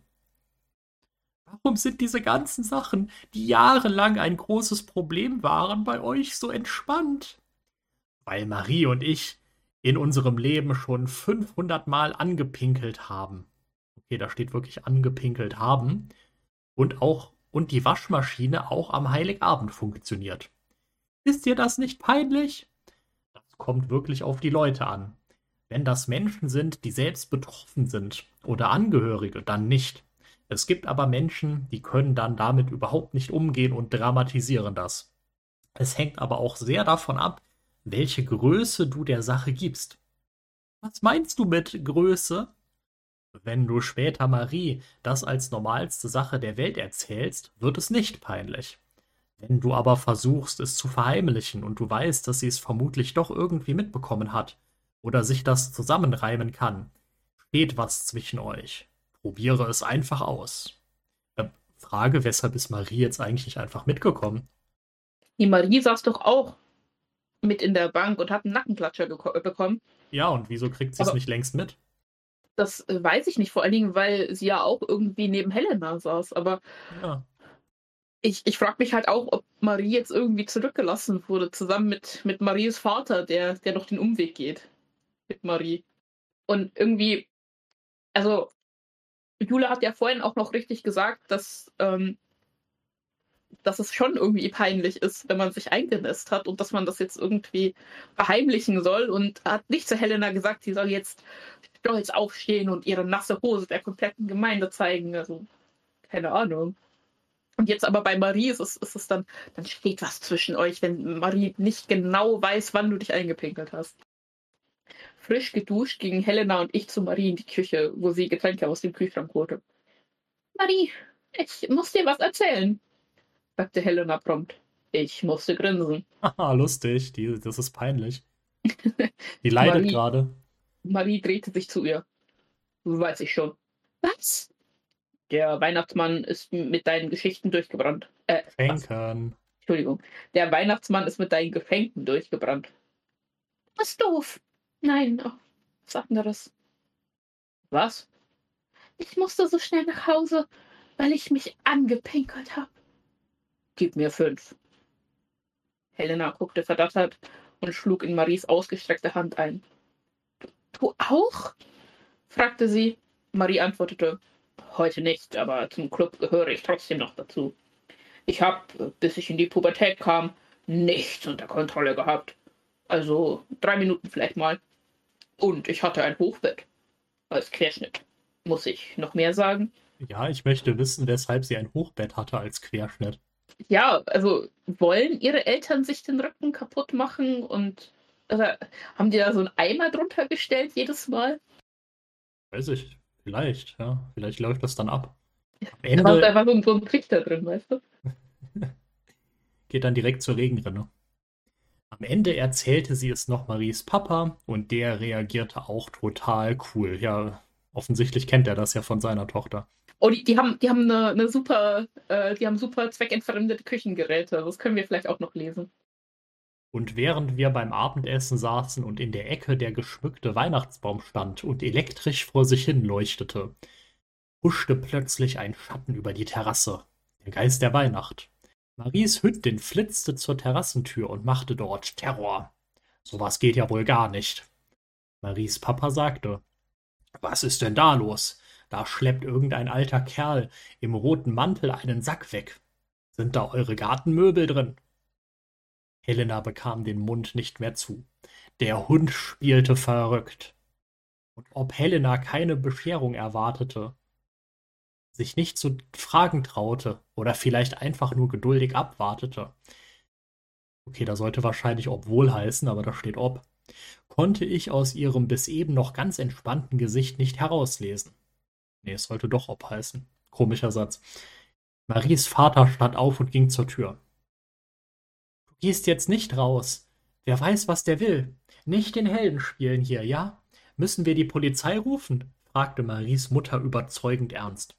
Warum sind diese ganzen Sachen, die jahrelang ein großes Problem waren, bei euch so entspannt? Weil Marie und ich in unserem Leben schon 500 Mal angepinkelt haben. Okay, da steht wirklich angepinkelt haben. Und auch, und die Waschmaschine auch am Heiligabend funktioniert. Ist dir das nicht peinlich? Kommt wirklich auf die Leute an. Wenn das Menschen sind, die selbst betroffen sind oder Angehörige, dann nicht. Es gibt aber Menschen, die können dann damit überhaupt nicht umgehen und dramatisieren das. Es hängt aber auch sehr davon ab, welche Größe du der Sache gibst. Was meinst du mit Größe? Wenn du später Marie das als normalste Sache der Welt erzählst, wird es nicht peinlich. Wenn du aber versuchst, es zu verheimlichen und du weißt, dass sie es vermutlich doch irgendwie mitbekommen hat oder sich das zusammenreimen kann, steht was zwischen euch. Probiere es einfach aus. Äh, Frage, weshalb ist Marie jetzt eigentlich nicht einfach mitgekommen? Die Marie saß doch auch mit in der Bank und hat einen Nackenklatscher bekommen. Ja, und wieso kriegt sie es nicht längst mit? Das äh, weiß ich nicht, vor allen Dingen, weil sie ja auch irgendwie neben Helena saß. Aber ja. Ich, ich frage mich halt auch, ob Marie jetzt irgendwie zurückgelassen wurde, zusammen mit, mit Maries Vater, der, der noch den Umweg geht. Mit Marie. Und irgendwie, also Jule hat ja vorhin auch noch richtig gesagt, dass, ähm, dass es schon irgendwie peinlich ist, wenn man sich eingenässt hat und dass man das jetzt irgendwie verheimlichen soll und hat nicht zu Helena gesagt, sie soll jetzt stolz aufstehen und ihre nasse Hose der kompletten Gemeinde zeigen. Also, keine Ahnung. Und jetzt aber bei Marie ist es, ist es dann, dann steht was zwischen euch, wenn Marie nicht genau weiß, wann du dich eingepinkelt hast. Frisch geduscht gingen Helena und ich zu Marie in die Küche, wo sie Getränke aus dem Kühlschrank holte. Marie, ich muss dir was erzählen, sagte Helena prompt. Ich musste grinsen. Haha, [LAUGHS] lustig. Die, das ist peinlich. [LAUGHS] Die leidet gerade. Marie drehte sich zu ihr. Weiß ich schon. Was? Der Weihnachtsmann ist mit deinen Geschichten durchgebrannt. Äh, Geschenken. Entschuldigung. Der Weihnachtsmann ist mit deinen Geschenken durchgebrannt. Was doof. Nein, oh, was anderes. Was? Ich musste so schnell nach Hause, weil ich mich angepinkelt habe. Gib mir fünf. Helena guckte verdattert und schlug in Maries ausgestreckte Hand ein. Du auch? fragte sie. Marie antwortete, heute nicht, aber zum Club gehöre ich trotzdem noch dazu. Ich habe, bis ich in die Pubertät kam, nichts unter Kontrolle gehabt. Also drei Minuten vielleicht mal. Und ich hatte ein Hochbett. Als Querschnitt. Muss ich noch mehr sagen? Ja, ich möchte wissen, weshalb sie ein Hochbett hatte als Querschnitt. Ja, also wollen ihre Eltern sich den Rücken kaputt machen und oder haben die da so einen Eimer drunter gestellt jedes Mal? Weiß ich, vielleicht, ja. Vielleicht läuft das dann ab. Am Ende da war einfach so ein, so ein Trichter drin, weißt du? [LAUGHS] Geht dann direkt zur Regenrinne. Am Ende erzählte sie es noch Maries Papa und der reagierte auch total cool. Ja, offensichtlich kennt er das ja von seiner Tochter. Oh, die, die haben, die haben eine, eine super, äh, die haben super zweckentfremdete Küchengeräte. Das können wir vielleicht auch noch lesen. Und während wir beim Abendessen saßen und in der Ecke der geschmückte Weihnachtsbaum stand und elektrisch vor sich hin leuchtete, huschte plötzlich ein Schatten über die Terrasse. Der Geist der Weihnacht. Maries Hündin flitzte zur Terrassentür und machte dort Terror. Sowas geht ja wohl gar nicht. Maries Papa sagte, was ist denn da los? Da schleppt irgendein alter Kerl im roten Mantel einen Sack weg. Sind da eure Gartenmöbel drin? Helena bekam den Mund nicht mehr zu. Der Hund spielte verrückt. Und ob Helena keine Bescherung erwartete, sich nicht zu fragen traute oder vielleicht einfach nur geduldig abwartete. Okay, da sollte wahrscheinlich obwohl heißen, aber da steht ob. Konnte ich aus ihrem bis eben noch ganz entspannten Gesicht nicht herauslesen. Nee, es sollte doch ob heißen. Komischer Satz. Maries Vater stand auf und ging zur Tür. Gehst jetzt nicht raus. Wer weiß, was der will. Nicht den Helden spielen hier, ja? Müssen wir die Polizei rufen? fragte Maries Mutter überzeugend ernst.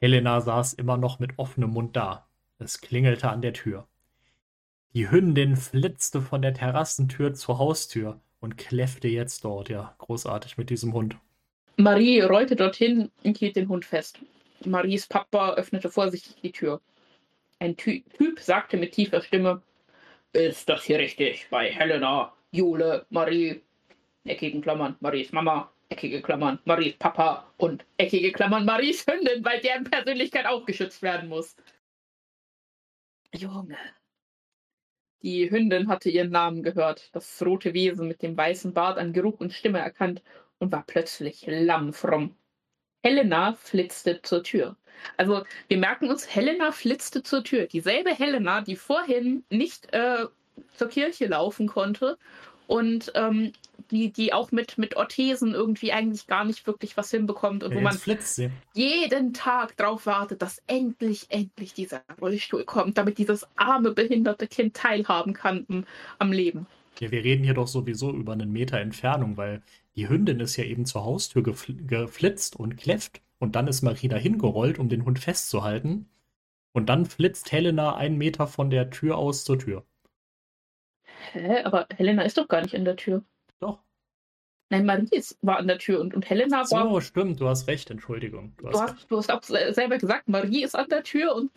Helena saß immer noch mit offenem Mund da. Es klingelte an der Tür. Die Hündin flitzte von der Terrassentür zur Haustür und kläffte jetzt dort. Ja, großartig mit diesem Hund. Marie rollte dorthin und hielt den Hund fest. Maries Papa öffnete vorsichtig die Tür. Ein Ty Typ sagte mit tiefer Stimme: Ist das hier richtig bei Helena, Jule, Marie? Eckigen Klammern, Maries Mama eckige Klammern Maries Papa und eckige Klammern Maries Hündin, weil deren Persönlichkeit auch geschützt werden muss. Junge. Die Hündin hatte ihren Namen gehört, das rote Wesen mit dem weißen Bart an Geruch und Stimme erkannt und war plötzlich lammfromm. Helena flitzte zur Tür. Also wir merken uns, Helena flitzte zur Tür. Dieselbe Helena, die vorhin nicht äh, zur Kirche laufen konnte und ähm, die, die auch mit, mit Orthesen irgendwie eigentlich gar nicht wirklich was hinbekommt und ja, wo man jeden Tag darauf wartet, dass endlich, endlich dieser Rollstuhl kommt, damit dieses arme, behinderte Kind teilhaben kann am, am Leben. Ja, wir reden hier doch sowieso über einen Meter Entfernung, weil die Hündin ist ja eben zur Haustür gefl geflitzt und kläfft und dann ist Marie dahin gerollt, um den Hund festzuhalten. Und dann flitzt Helena einen Meter von der Tür aus zur Tür. Hä? Aber Helena ist doch gar nicht in der Tür. Doch. Nein, Marie war an der Tür und, und Helena so, war. Oh, stimmt, du hast recht, Entschuldigung. Du hast, du hast, du hast auch selber gesagt, Marie ist an der Tür und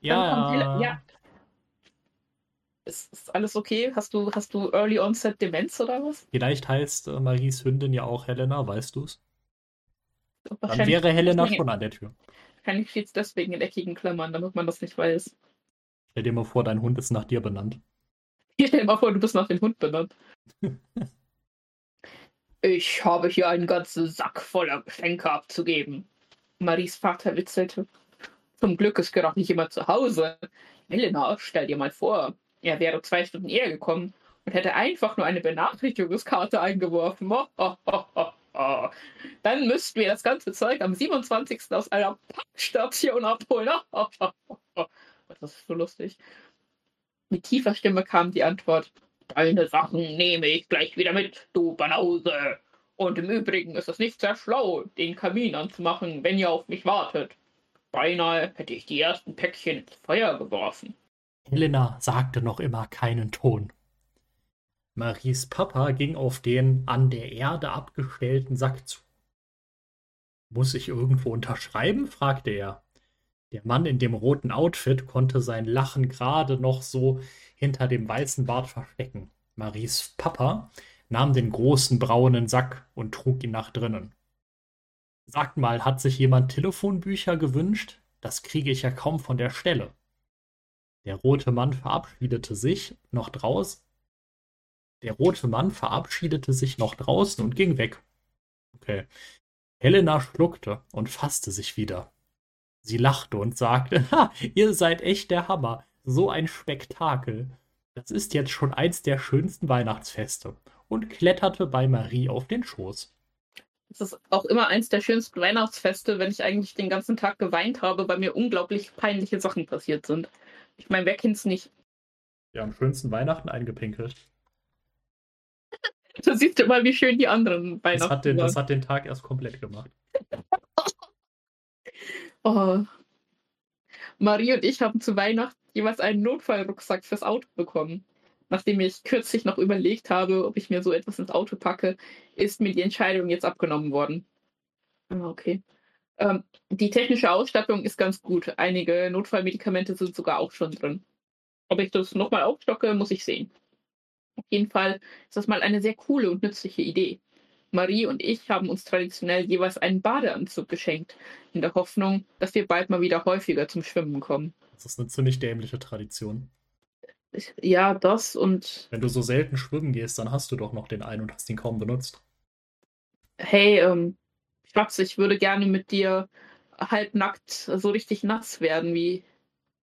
ja. Ja. Ist, ist, alles okay? Hast du, hast du Early Onset Demenz oder was? Vielleicht heißt äh, Maries Hündin ja auch Helena, weißt du es? Dann wäre Helena schon an der Tür. Wahrscheinlich steht es deswegen in eckigen Klammern, damit man das nicht weiß. Stell dir mal vor, dein Hund ist nach dir benannt. [LAUGHS] Stell dir mal vor, du bist nach dem Hund benannt. [LAUGHS] ich habe hier einen ganzen Sack voller Geschenke abzugeben. Maries Vater witzelte. Zum Glück ist gerade nicht jemand zu Hause. Helena, stell dir mal vor, er wäre zwei Stunden eher gekommen und hätte einfach nur eine Benachrichtigungskarte eingeworfen. Oh, oh, oh, Dann müssten wir das ganze Zeug am 27. aus einer Packstation abholen. Das ist so lustig. Mit tiefer Stimme kam die Antwort: Deine Sachen nehme ich gleich wieder mit, du Banause. Und im Übrigen ist es nicht sehr schlau, den Kamin anzumachen, wenn ihr auf mich wartet. Beinahe hätte ich die ersten Päckchen ins Feuer geworfen. Helena sagte noch immer keinen Ton. Maries Papa ging auf den an der Erde abgestellten Sack zu. Muss ich irgendwo unterschreiben? fragte er. Der Mann in dem roten Outfit konnte sein Lachen gerade noch so hinter dem weißen Bart verstecken. Maries Papa nahm den großen braunen Sack und trug ihn nach drinnen. Sagt mal, hat sich jemand Telefonbücher gewünscht? Das kriege ich ja kaum von der Stelle. Der rote Mann verabschiedete sich noch draußen. Der rote Mann verabschiedete sich noch draußen und ging weg. Okay. Helena schluckte und fasste sich wieder. Sie lachte und sagte, ha, ihr seid echt der Hammer. So ein Spektakel. Das ist jetzt schon eins der schönsten Weihnachtsfeste. Und kletterte bei Marie auf den Schoß. Es ist auch immer eins der schönsten Weihnachtsfeste, wenn ich eigentlich den ganzen Tag geweint habe, weil mir unglaublich peinliche Sachen passiert sind. Ich meine, wer kennt's nicht? Ja, am schönsten Weihnachten eingepinkelt. [LAUGHS] du siehst immer, wie schön die anderen Weihnachten das hat den, Das hat den Tag erst komplett gemacht. [LAUGHS] Oh. Marie und ich haben zu Weihnachten jeweils einen Notfallrucksack fürs Auto bekommen. Nachdem ich kürzlich noch überlegt habe, ob ich mir so etwas ins Auto packe, ist mir die Entscheidung jetzt abgenommen worden. Ah, okay. Ähm, die technische Ausstattung ist ganz gut. Einige Notfallmedikamente sind sogar auch schon drin. Ob ich das nochmal aufstocke, muss ich sehen. Auf jeden Fall ist das mal eine sehr coole und nützliche Idee. Marie und ich haben uns traditionell jeweils einen Badeanzug geschenkt, in der Hoffnung, dass wir bald mal wieder häufiger zum Schwimmen kommen. Das ist eine ziemlich dämliche Tradition. Ja, das und. Wenn du so selten schwimmen gehst, dann hast du doch noch den einen und hast ihn kaum benutzt. Hey, ähm, Schatz, ich würde gerne mit dir halbnackt so richtig nass werden. Wie,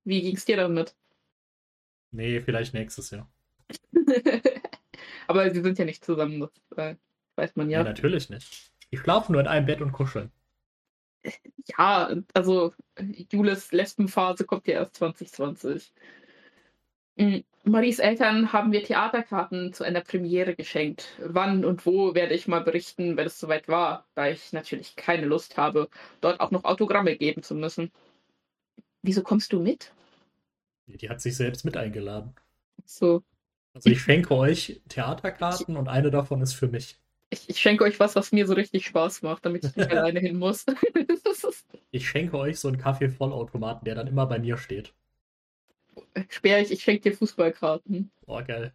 wie ging's dir damit? Nee, vielleicht nächstes Jahr. [LAUGHS] Aber sie sind ja nicht zusammen, das äh, weiß man ja. Nee, natürlich nicht. Die schlafen nur in einem Bett und kuscheln. [LAUGHS] Ja, also Julis Lesbenphase kommt ja erst 2020. Mm, Maries Eltern haben mir Theaterkarten zu einer Premiere geschenkt. Wann und wo werde ich mal berichten, wenn es soweit war, da ich natürlich keine Lust habe, dort auch noch Autogramme geben zu müssen. Wieso kommst du mit? Die hat sich selbst mit eingeladen. So. Also ich schenke euch Theaterkarten und eine davon ist für mich. Ich, ich schenke euch was, was mir so richtig Spaß macht, damit ich nicht [LAUGHS] alleine hin muss. [LAUGHS] ich schenke euch so einen Kaffee-Vollautomaten, der dann immer bei mir steht. Sperr ich, ich schenke dir Fußballkarten. Oh, geil.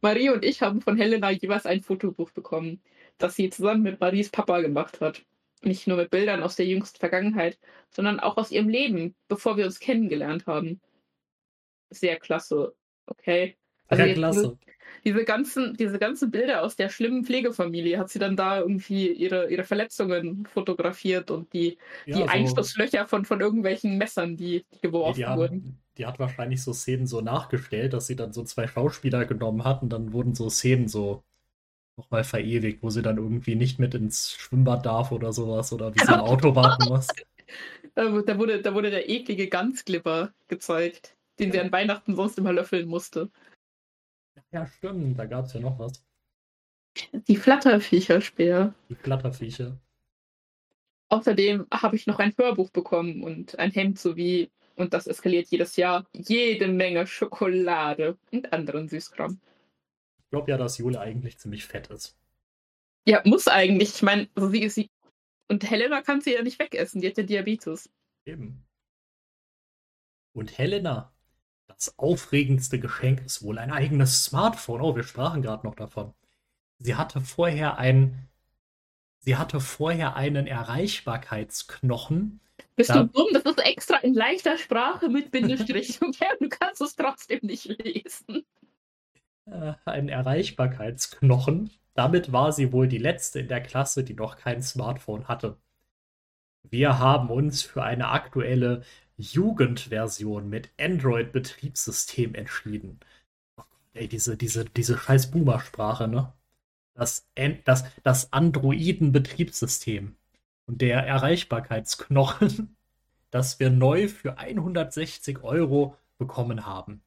Marie und ich haben von Helena jeweils ein Fotobuch bekommen, das sie zusammen mit Maries Papa gemacht hat. Nicht nur mit Bildern aus der jüngsten Vergangenheit, sondern auch aus ihrem Leben, bevor wir uns kennengelernt haben. Sehr klasse. Okay. Also Sehr klasse diese ganzen, diese ganzen Bilder aus der schlimmen Pflegefamilie hat sie dann da irgendwie ihre, ihre Verletzungen fotografiert und die, ja, die so Einschusslöcher von, von irgendwelchen Messern, die, die geworfen die, wurden. die hat wahrscheinlich so Szenen so nachgestellt, dass sie dann so zwei Schauspieler genommen hat und dann wurden so Szenen so nochmal verewigt, wo sie dann irgendwie nicht mit ins Schwimmbad darf oder sowas oder wie sie im [LAUGHS] Auto warten muss. Da, da, wurde, da wurde der eklige Ganzglipper gezeigt, den sie an Weihnachten sonst immer löffeln musste. Ja, stimmt, da gab es ja noch was. Die Flatterviecher-Speer. Die Flatterviecher. Außerdem habe ich noch ein Hörbuch bekommen und ein Hemd sowie, und das eskaliert jedes Jahr, jede Menge Schokolade und anderen Süßkram. Ich glaube ja, dass Jule eigentlich ziemlich fett ist. Ja, muss eigentlich. Ich meine, sie, sie. Und Helena kann sie ja nicht wegessen, die hat ja Diabetes. Eben. Und Helena das aufregendste Geschenk ist wohl ein eigenes Smartphone. Oh, wir sprachen gerade noch davon. Sie hatte vorher ein, sie hatte vorher einen Erreichbarkeitsknochen. Bist da, du dumm? Das ist extra in leichter Sprache mit Bindestrich. [LAUGHS] Okay, du kannst es trotzdem nicht lesen. Äh, ein Erreichbarkeitsknochen. Damit war sie wohl die letzte in der Klasse, die noch kein Smartphone hatte. Wir haben uns für eine aktuelle Jugendversion mit Android-Betriebssystem entschieden. Ey, diese, diese, diese scheiß Boomer-Sprache, ne? Das, das, das Androiden-Betriebssystem und der Erreichbarkeitsknochen, [LAUGHS] das wir neu für 160 Euro bekommen haben.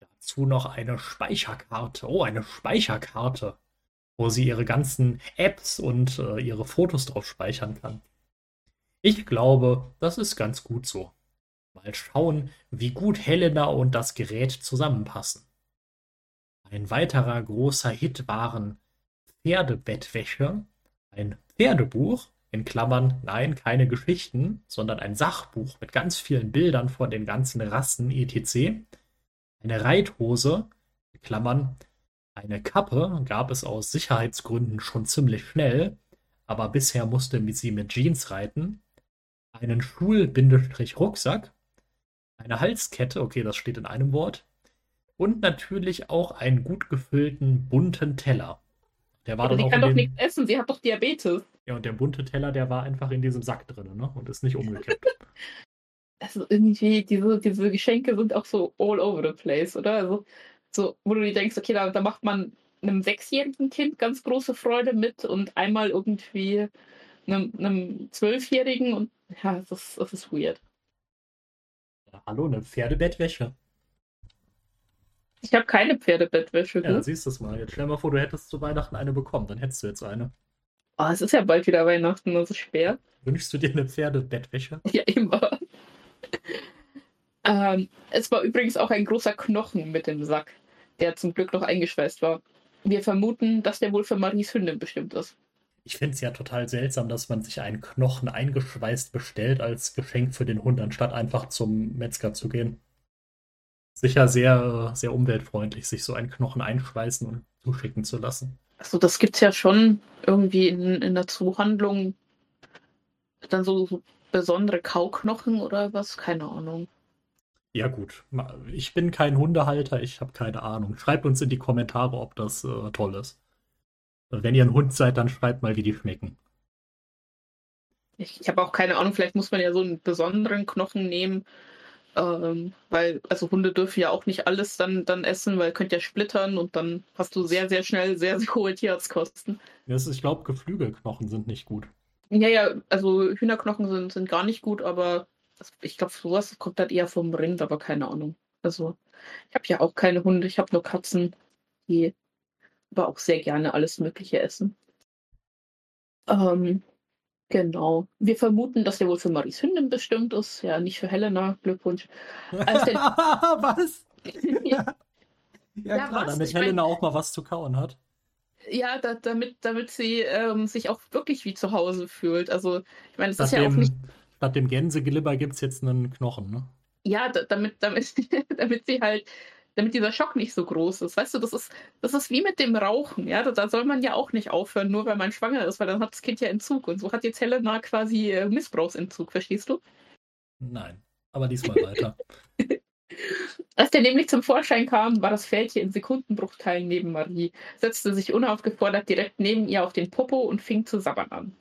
Dazu noch eine Speicherkarte. Oh, eine Speicherkarte, wo sie ihre ganzen Apps und äh, ihre Fotos drauf speichern kann. Ich glaube, das ist ganz gut so. Mal schauen, wie gut Helena und das Gerät zusammenpassen. Ein weiterer großer Hit waren Pferdebettwäsche, ein Pferdebuch, in Klammern, nein, keine Geschichten, sondern ein Sachbuch mit ganz vielen Bildern von den ganzen Rassen etc. Eine Reithose, in Klammern, eine Kappe gab es aus Sicherheitsgründen schon ziemlich schnell, aber bisher musste sie mit Jeans reiten. Einen Schul-Rucksack, eine Halskette, okay, das steht in einem Wort. Und natürlich auch einen gut gefüllten bunten Teller. Der war Aber dann die auch kann doch nichts essen, sie hat doch Diabetes. Ja, und der bunte Teller, der war einfach in diesem Sack drin, ne? Und ist nicht umgekippt. [LAUGHS] also irgendwie, diese, diese Geschenke sind auch so all over the place, oder? Also, so, wo du dir denkst, okay, da, da macht man einem sechsjährigen Kind ganz große Freude mit und einmal irgendwie einem, einem zwölfjährigen und ja, das, das ist weird. Hallo, eine Pferdebettwäsche. Ich habe keine Pferdebettwäsche. Ja, dann siehst du es mal. Jetzt stell dir mal vor, du hättest zu Weihnachten eine bekommen. Dann hättest du jetzt eine. Oh, es ist ja bald wieder Weihnachten, das ist schwer. Wünschst du dir eine Pferdebettwäsche? [LAUGHS] Ja, immer. ähm, es war übrigens auch ein großer Knochen mit dem Sack, der zum Glück noch eingeschweißt war. Wir vermuten, dass der wohl für Maries Hündin bestimmt ist. Ich finde es ja total seltsam, dass man sich einen Knochen eingeschweißt bestellt als Geschenk für den Hund, anstatt einfach zum Metzger zu gehen. Sicher sehr, sehr umweltfreundlich, sich so einen Knochen einschweißen und zuschicken zu lassen. Also das gibt's ja schon irgendwie in, in der Zuhandlung. Dann so, so besondere Kauknochen oder was? Keine Ahnung. Ja, gut. Ich bin kein Hundehalter, ich habe keine Ahnung. Schreibt uns in die Kommentare, ob das äh, toll ist. Wenn ihr ein Hund seid, dann schreibt mal, wie die schmecken. Ich, ich habe auch keine Ahnung, vielleicht muss man ja so einen besonderen Knochen nehmen. Ähm, weil, also Hunde dürfen ja auch nicht alles dann, dann essen, weil könnt ja splittern und dann hast du sehr, sehr schnell sehr, sehr hohe Tierarztkosten. Ja, ich glaube, Geflügelknochen sind nicht gut. Ja, ja, also Hühnerknochen sind, sind gar nicht gut, aber das, ich glaube, sowas kommt dann eher vom Rind, aber keine Ahnung. Also, ich habe ja auch keine Hunde, ich habe nur Katzen, die aber auch sehr gerne alles Mögliche essen. Ähm, genau. Wir vermuten, dass der wohl für Maries Hündin bestimmt ist. Ja, nicht für Helena. Glückwunsch. Also der... [LAUGHS] was? [LAUGHS] ja. ja, klar, was? damit ich Helena mein... auch mal was zu kauen hat. Ja, da, damit, damit sie ähm, sich auch wirklich wie zu Hause fühlt. Also, ich meine, es ist ja auch nicht Statt dem Gänseglibber gibt es jetzt einen Knochen, ne? Ja, damit, damit, [LAUGHS] damit sie halt, damit dieser Schock nicht so groß ist. Weißt du, das ist, das ist wie mit dem Rauchen, ja. Da, da soll man ja auch nicht aufhören, nur weil man schwanger ist, weil dann hat das Kind ja Entzug. Und so hat jetzt Helena quasi äh, Missbrauchsentzug, verstehst du? Nein, aber diesmal weiter. [LAUGHS] Als der nämlich zum Vorschein kam, war das Fältchen in Sekundenbruchteilen neben Marie, setzte sich unaufgefordert direkt neben ihr auf den Popo und fing zu sabbern an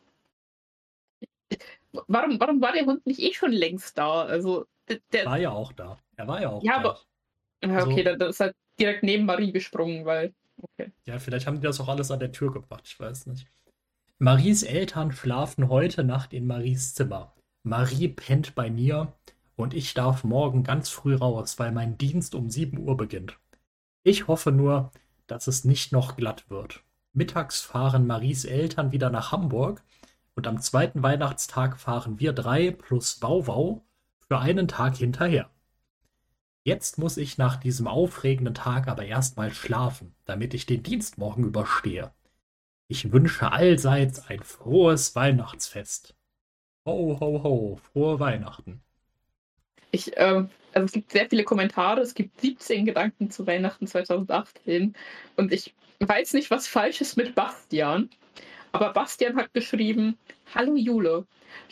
warum, warum war der Hund nicht eh schon längst da? Also, der war ja auch da. Er war ja auch ja, da. Aber, ja, okay, also, dann ist er direkt neben Marie gesprungen, weil. Okay. Ja, vielleicht haben die das auch alles an der Tür gebracht, ich weiß nicht. Maries Eltern schlafen heute Nacht in Maries Zimmer. Marie pennt bei mir und ich darf morgen ganz früh raus, weil mein Dienst um 7 Uhr beginnt. Ich hoffe nur, dass es nicht noch glatt wird. Mittags fahren Maries Eltern wieder nach Hamburg und am zweiten Weihnachtstag fahren wir drei plus Wauwau für einen Tag hinterher. Jetzt muss ich nach diesem aufregenden Tag aber erstmal schlafen, damit ich den Dienst morgen überstehe. Ich wünsche allseits ein frohes Weihnachtsfest. Ho, ho, ho, frohe Weihnachten. Ich, ähm, also es gibt sehr viele Kommentare, es gibt 17 Gedanken zu Weihnachten 2018 und ich weiß nicht, was falsch ist mit Bastian. Aber Bastian hat geschrieben, Hallo Jule.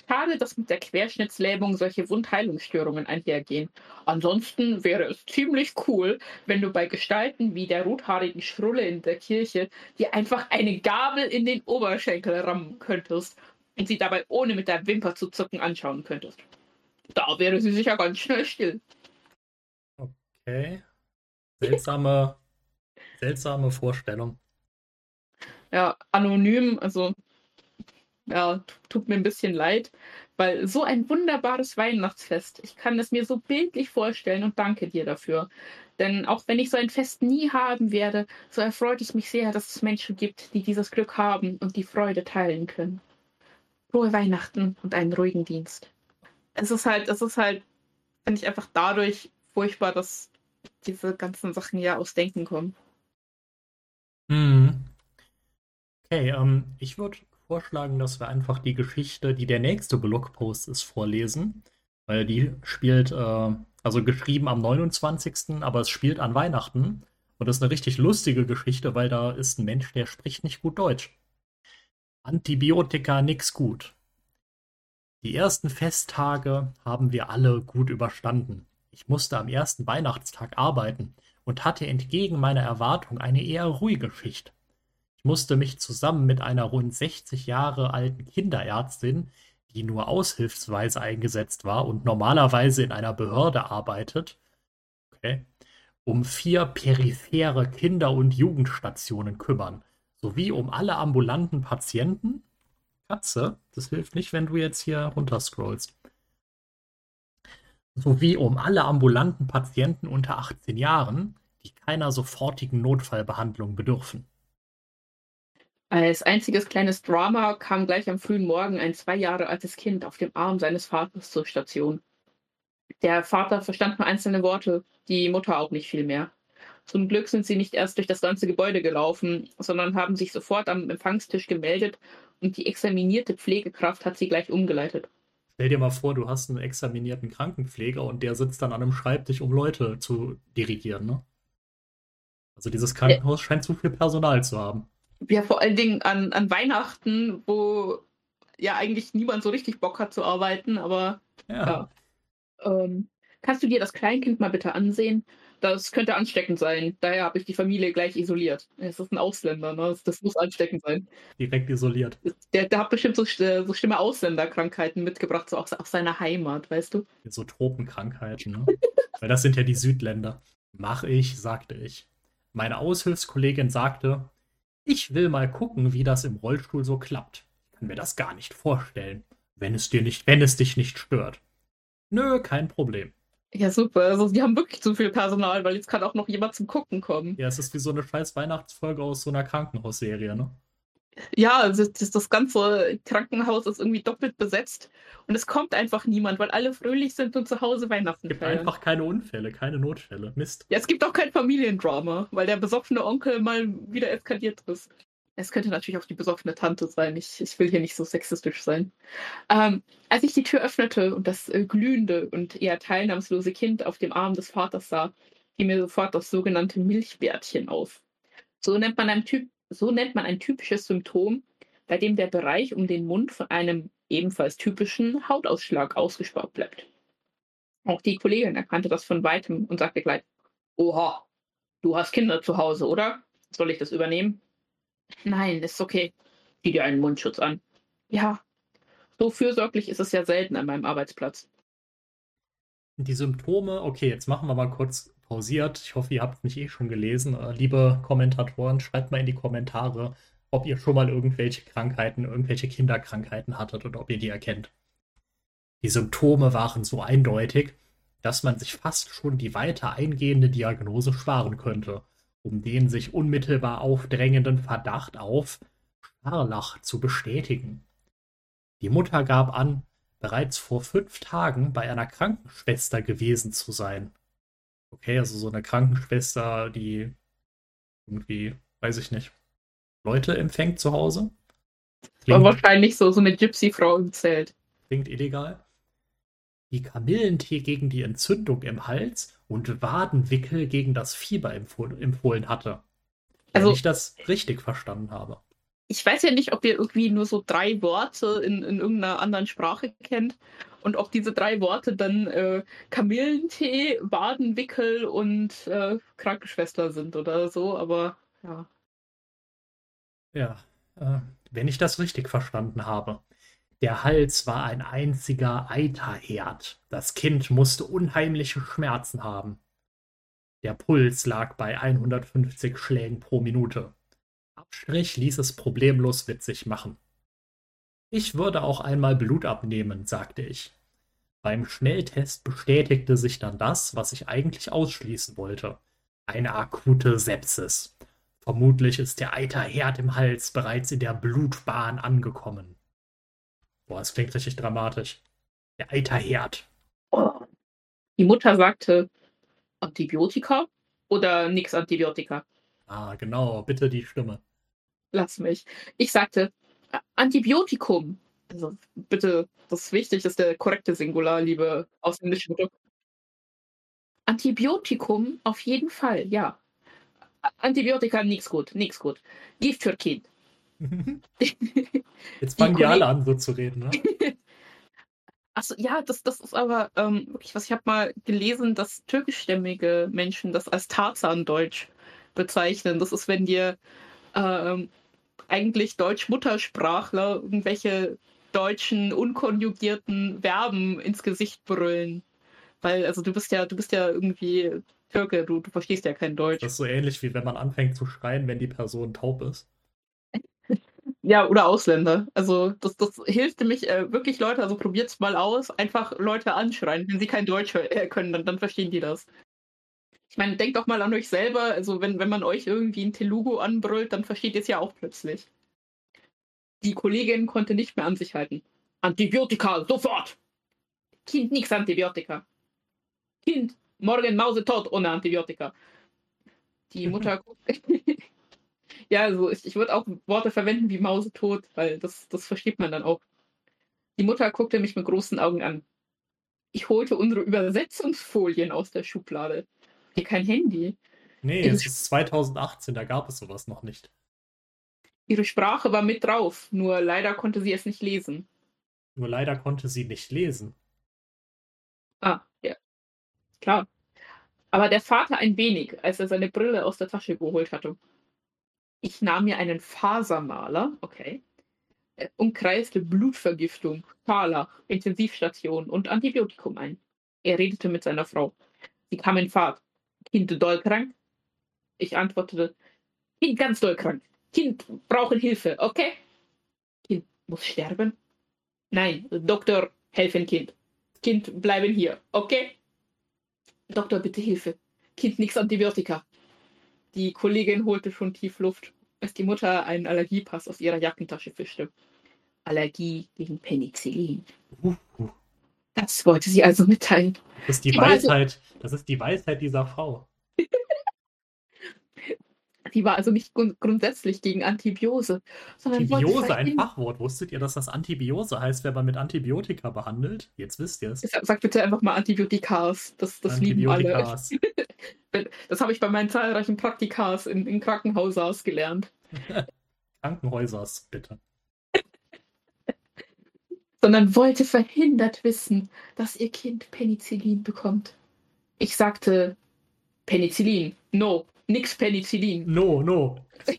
Schade, dass mit der Querschnittslähmung solche Wundheilungsstörungen einhergehen. Ansonsten wäre es ziemlich cool, wenn du bei Gestalten wie der rothaarigen Schrulle in der Kirche dir einfach eine Gabel in den Oberschenkel rammen könntest und sie dabei ohne mit der Wimper zu zucken anschauen könntest. Da wäre sie sicher ganz schnell still. Okay. Seltsame, seltsame Vorstellung ja, anonym, also ja, tut mir ein bisschen leid, weil so ein wunderbares Weihnachtsfest, ich kann es mir so bildlich vorstellen und danke dir dafür. Denn auch wenn ich so ein Fest nie haben werde, so erfreut es mich sehr, dass es Menschen gibt, die dieses Glück haben und die Freude teilen können. Frohe Weihnachten und einen ruhigen Dienst. Es ist halt, es ist halt, finde ich einfach dadurch furchtbar, dass diese ganzen Sachen ja aus Denken kommen. Mhm. Okay, ähm, ich würde vorschlagen, dass wir einfach die Geschichte, die der nächste Blogpost ist, vorlesen. Weil die spielt, äh, also geschrieben am 29., aber es spielt an Weihnachten. Und das ist eine richtig lustige Geschichte, weil da ist ein Mensch, der spricht nicht gut Deutsch. Antibiotika nix gut. Die ersten Festtage haben wir alle gut überstanden. Ich musste am ersten Weihnachtstag arbeiten und hatte entgegen meiner Erwartung eine eher ruhige Schicht. Ich musste mich zusammen mit einer rund 60 Jahre alten Kinderärztin, die nur aushilfsweise eingesetzt war und normalerweise in einer Behörde arbeitet, okay, um vier periphere Kinder- und Jugendstationen kümmern, sowie um alle ambulanten Patienten. Katze, das hilft nicht, wenn du jetzt hier runterscrollst. Sowie um alle ambulanten Patienten unter 18 Jahren, die keiner sofortigen Notfallbehandlung bedürfen. Als einziges kleines Drama kam gleich am frühen Morgen ein zwei Jahre altes Kind auf dem Arm seines Vaters zur Station. Der Vater verstand nur einzelne Worte, die Mutter auch nicht viel mehr. Zum Glück sind sie nicht erst durch das ganze Gebäude gelaufen, sondern haben sich sofort am Empfangstisch gemeldet und die examinierte Pflegekraft hat sie gleich umgeleitet. Stell dir mal vor, du hast einen examinierten Krankenpfleger und der sitzt dann an einem Schreibtisch, um Leute zu dirigieren, ne? Also dieses Krankenhaus scheint zu viel Personal zu haben. Ja, vor allen Dingen an, an Weihnachten, wo ja eigentlich niemand so richtig Bock hat zu arbeiten, aber Ja. ja. Ähm, kannst du dir das Kleinkind mal bitte ansehen? Das könnte ansteckend sein. Daher habe ich die Familie gleich isoliert. Es ist ein Ausländer, ne? Das, das muss ansteckend sein. Direkt isoliert. Der, der hat bestimmt so, so schlimme Ausländerkrankheiten mitgebracht, so aus, aus seiner Heimat, weißt du? So Tropenkrankheiten, ne? [LAUGHS] Weil das sind ja die Südländer. Mach ich, sagte ich. Meine Aushilfskollegin sagte, ich will mal gucken, wie das im Rollstuhl so klappt. Ich kann mir das gar nicht vorstellen, wenn es dir nicht, wenn es dich nicht stört. Nö, kein Problem. Ja, super. Also, die haben wirklich zu viel Personal, weil jetzt kann auch noch jemand zum Gucken kommen. Ja, es ist wie so eine scheiß Weihnachtsfolge aus so einer Krankenhausserie, ne? Ja, also das, das ganze Krankenhaus ist irgendwie doppelt besetzt und es kommt einfach niemand, weil alle fröhlich sind und zu Hause Weihnachten Gibt feiern. einfach keine Unfälle, keine Notfälle. Mist. Ja, es gibt auch kein Familiendrama, weil der besoffene Onkel mal wieder eskaliert ist. Es könnte natürlich auch die besoffene Tante sein. Ich, ich will hier nicht so sexistisch sein. Ähm, als ich die Tür öffnete und das äh, glühende und eher teilnahmslose Kind auf dem Arm des Vaters sah, fiel mir sofort das sogenannte Milchbärtchen auf. So nennt man ein, typ, so nennt man ein typisches Symptom, bei dem der Bereich um den Mund von einem ebenfalls typischen Hautausschlag ausgespart bleibt. Auch die Kollegin erkannte das von weitem und sagte gleich, Oha, du hast Kinder zu Hause, oder? Soll ich das übernehmen? Nein, ist okay. Zieh dir einen Mundschutz an. Ja, so fürsorglich ist es ja selten an meinem Arbeitsplatz. Die Symptome, okay, jetzt machen wir mal kurz pausiert. Ich hoffe, ihr habt mich eh schon gelesen. Äh, Liebe Kommentatoren, schreibt mal in die Kommentare, ob ihr schon mal irgendwelche Krankheiten, irgendwelche Kinderkrankheiten hattet und ob ihr die erkennt. Die Symptome waren so eindeutig, dass man sich fast schon die weiter eingehende Diagnose sparen könnte, um den sich unmittelbar aufdrängenden Verdacht auf Scharlach zu bestätigen. Die Mutter gab an, bereits vor fünf Tagen bei einer Krankenschwester gewesen zu sein. Okay, also so eine Krankenschwester, die irgendwie, weiß ich nicht, Leute empfängt zu Hause. War Klingt, wahrscheinlich so, so eine Gypsy-Frau im Zelt. klingt illegal. Die Kamillentee gegen die Entzündung im Hals und Wadenwickel gegen das Fieber empfohlen, empfohlen hatte. Wenn Also- ich das richtig verstanden habe. Ich weiß ja nicht, ob ihr irgendwie nur so drei Worte in, in irgendeiner anderen Sprache kennt und ob diese drei Worte dann äh, Kamillentee, Wadenwickel und äh, Krankenschwester sind oder so, aber ja. Ja, äh, wenn ich das richtig verstanden habe. Der Hals war ein einziger Eiterherd. Das Kind musste unheimliche Schmerzen haben. Der Puls lag bei 150 Schlägen pro Minute. Abstrich ließ es problemlos witzig machen. Ich würde auch einmal Blut abnehmen, sagte ich. Beim Schnelltest bestätigte sich dann das, was ich eigentlich ausschließen wollte. Eine akute Sepsis. Vermutlich ist der Eiterherd im Hals bereits in der Blutbahn angekommen. Boah, das klingt richtig dramatisch. Der Eiterherd. Oh. Die Mutter sagte Antibiotika oder nix Antibiotika. Ah, genau, bitte die Stimme. Lass mich. Ich sagte "A- Antibiotikum. Also bitte, das ist wichtig, das ist der korrekte Singular, liebe ausländische Mutter. Antibiotikum auf jeden Fall, ja. Antibiotika nix gut, nix gut. Gift für Kind. [LAUGHS] Jetzt fangen die Kolleg- alle an, so zu reden, ne? [LAUGHS] Achso, ja, das, das ist aber ähm, wirklich was. Ich habe mal gelesen, dass türkischstämmige Menschen das als Tarzan-Deutsch bezeichnen. Das ist, wenn dir ähm, eigentlich Deutsch-Muttersprachler irgendwelche deutschen unkonjugierten Verben ins Gesicht brüllen. Weil, also du bist ja, du bist ja irgendwie Türke, du, du verstehst ja kein Deutsch. Das ist so ähnlich wie wenn man anfängt zu schreien, wenn die Person taub ist. Ja, oder Ausländer. Also das, das hilft nämlich äh, wirklich Leute, also probiert's mal aus, einfach Leute anschreien. Wenn sie kein Deutsch äh, können, dann, dann verstehen die das. Ich meine, denkt doch mal an euch selber, also wenn, wenn man euch irgendwie in Telugu anbrüllt, dann versteht ihr es ja auch plötzlich. Die Kollegin konnte nicht mehr an sich halten. Antibiotika, sofort! Kind, nix Antibiotika. Kind, morgen Mausetot ohne Antibiotika. Die Mutter [LAUGHS] [LAUGHS] ja, also ich, ich würde auch Worte verwenden wie Mausetot, weil das, das versteht man dann auch. Die Mutter guckte mich mit großen Augen an. Ich holte unsere Übersetzungsfolien aus der Schublade. Hier kein Handy. Nee, es ist 2018, da gab es sowas noch nicht. Ihre Sprache war mit drauf, nur leider konnte sie es nicht lesen. Nur leider konnte sie nicht lesen. Ah, ja. Klar. Aber der Vater ein wenig, als er seine Brille aus der Tasche geholt hatte. Ich nahm mir einen Fasermaler, okay, äh, umkreiste Blutvergiftung, Scharlach, Intensivstation und Antibiotikum ein. Er redete mit seiner Frau. Sie kam in Fahrt. Kind doll krank? Ich antwortete, Kind ganz doll krank. Kind brauchen Hilfe, okay? Kind muss sterben? Nein, Doktor, helfen Kind. Kind bleiben hier, okay? Doktor, bitte Hilfe. Kind nix Antibiotika. Die Kollegin holte schon tief Luft, als die Mutter einen Allergiepass aus ihrer Jackentasche fischte. Allergie gegen Penicillin. Das wollte sie also mitteilen. Das ist die also- Weisheit, das ist die Weisheit dieser Frau. [LAUGHS] Sie war also nicht grund grundsätzlich gegen Antibiose, Antibiose, ein verhindern- Fachwort. Wusstet ihr, dass das Antibiose heißt, wenn man mit Antibiotika behandelt? Jetzt wisst ihr es. Sag sag bitte einfach mal Antibiotikas. Das, das lieben alle. Antibiotikas. [LAUGHS] Das habe ich bei meinen zahlreichen Praktikas in, in Krankenhaushaus gelernt. [LAUGHS] Krankenhäusers, bitte. Sondern wollte verhindert wissen, dass ihr Kind Penicillin bekommt. Ich sagte Penicillin. No, nix Penicillin. No, no. [LAUGHS]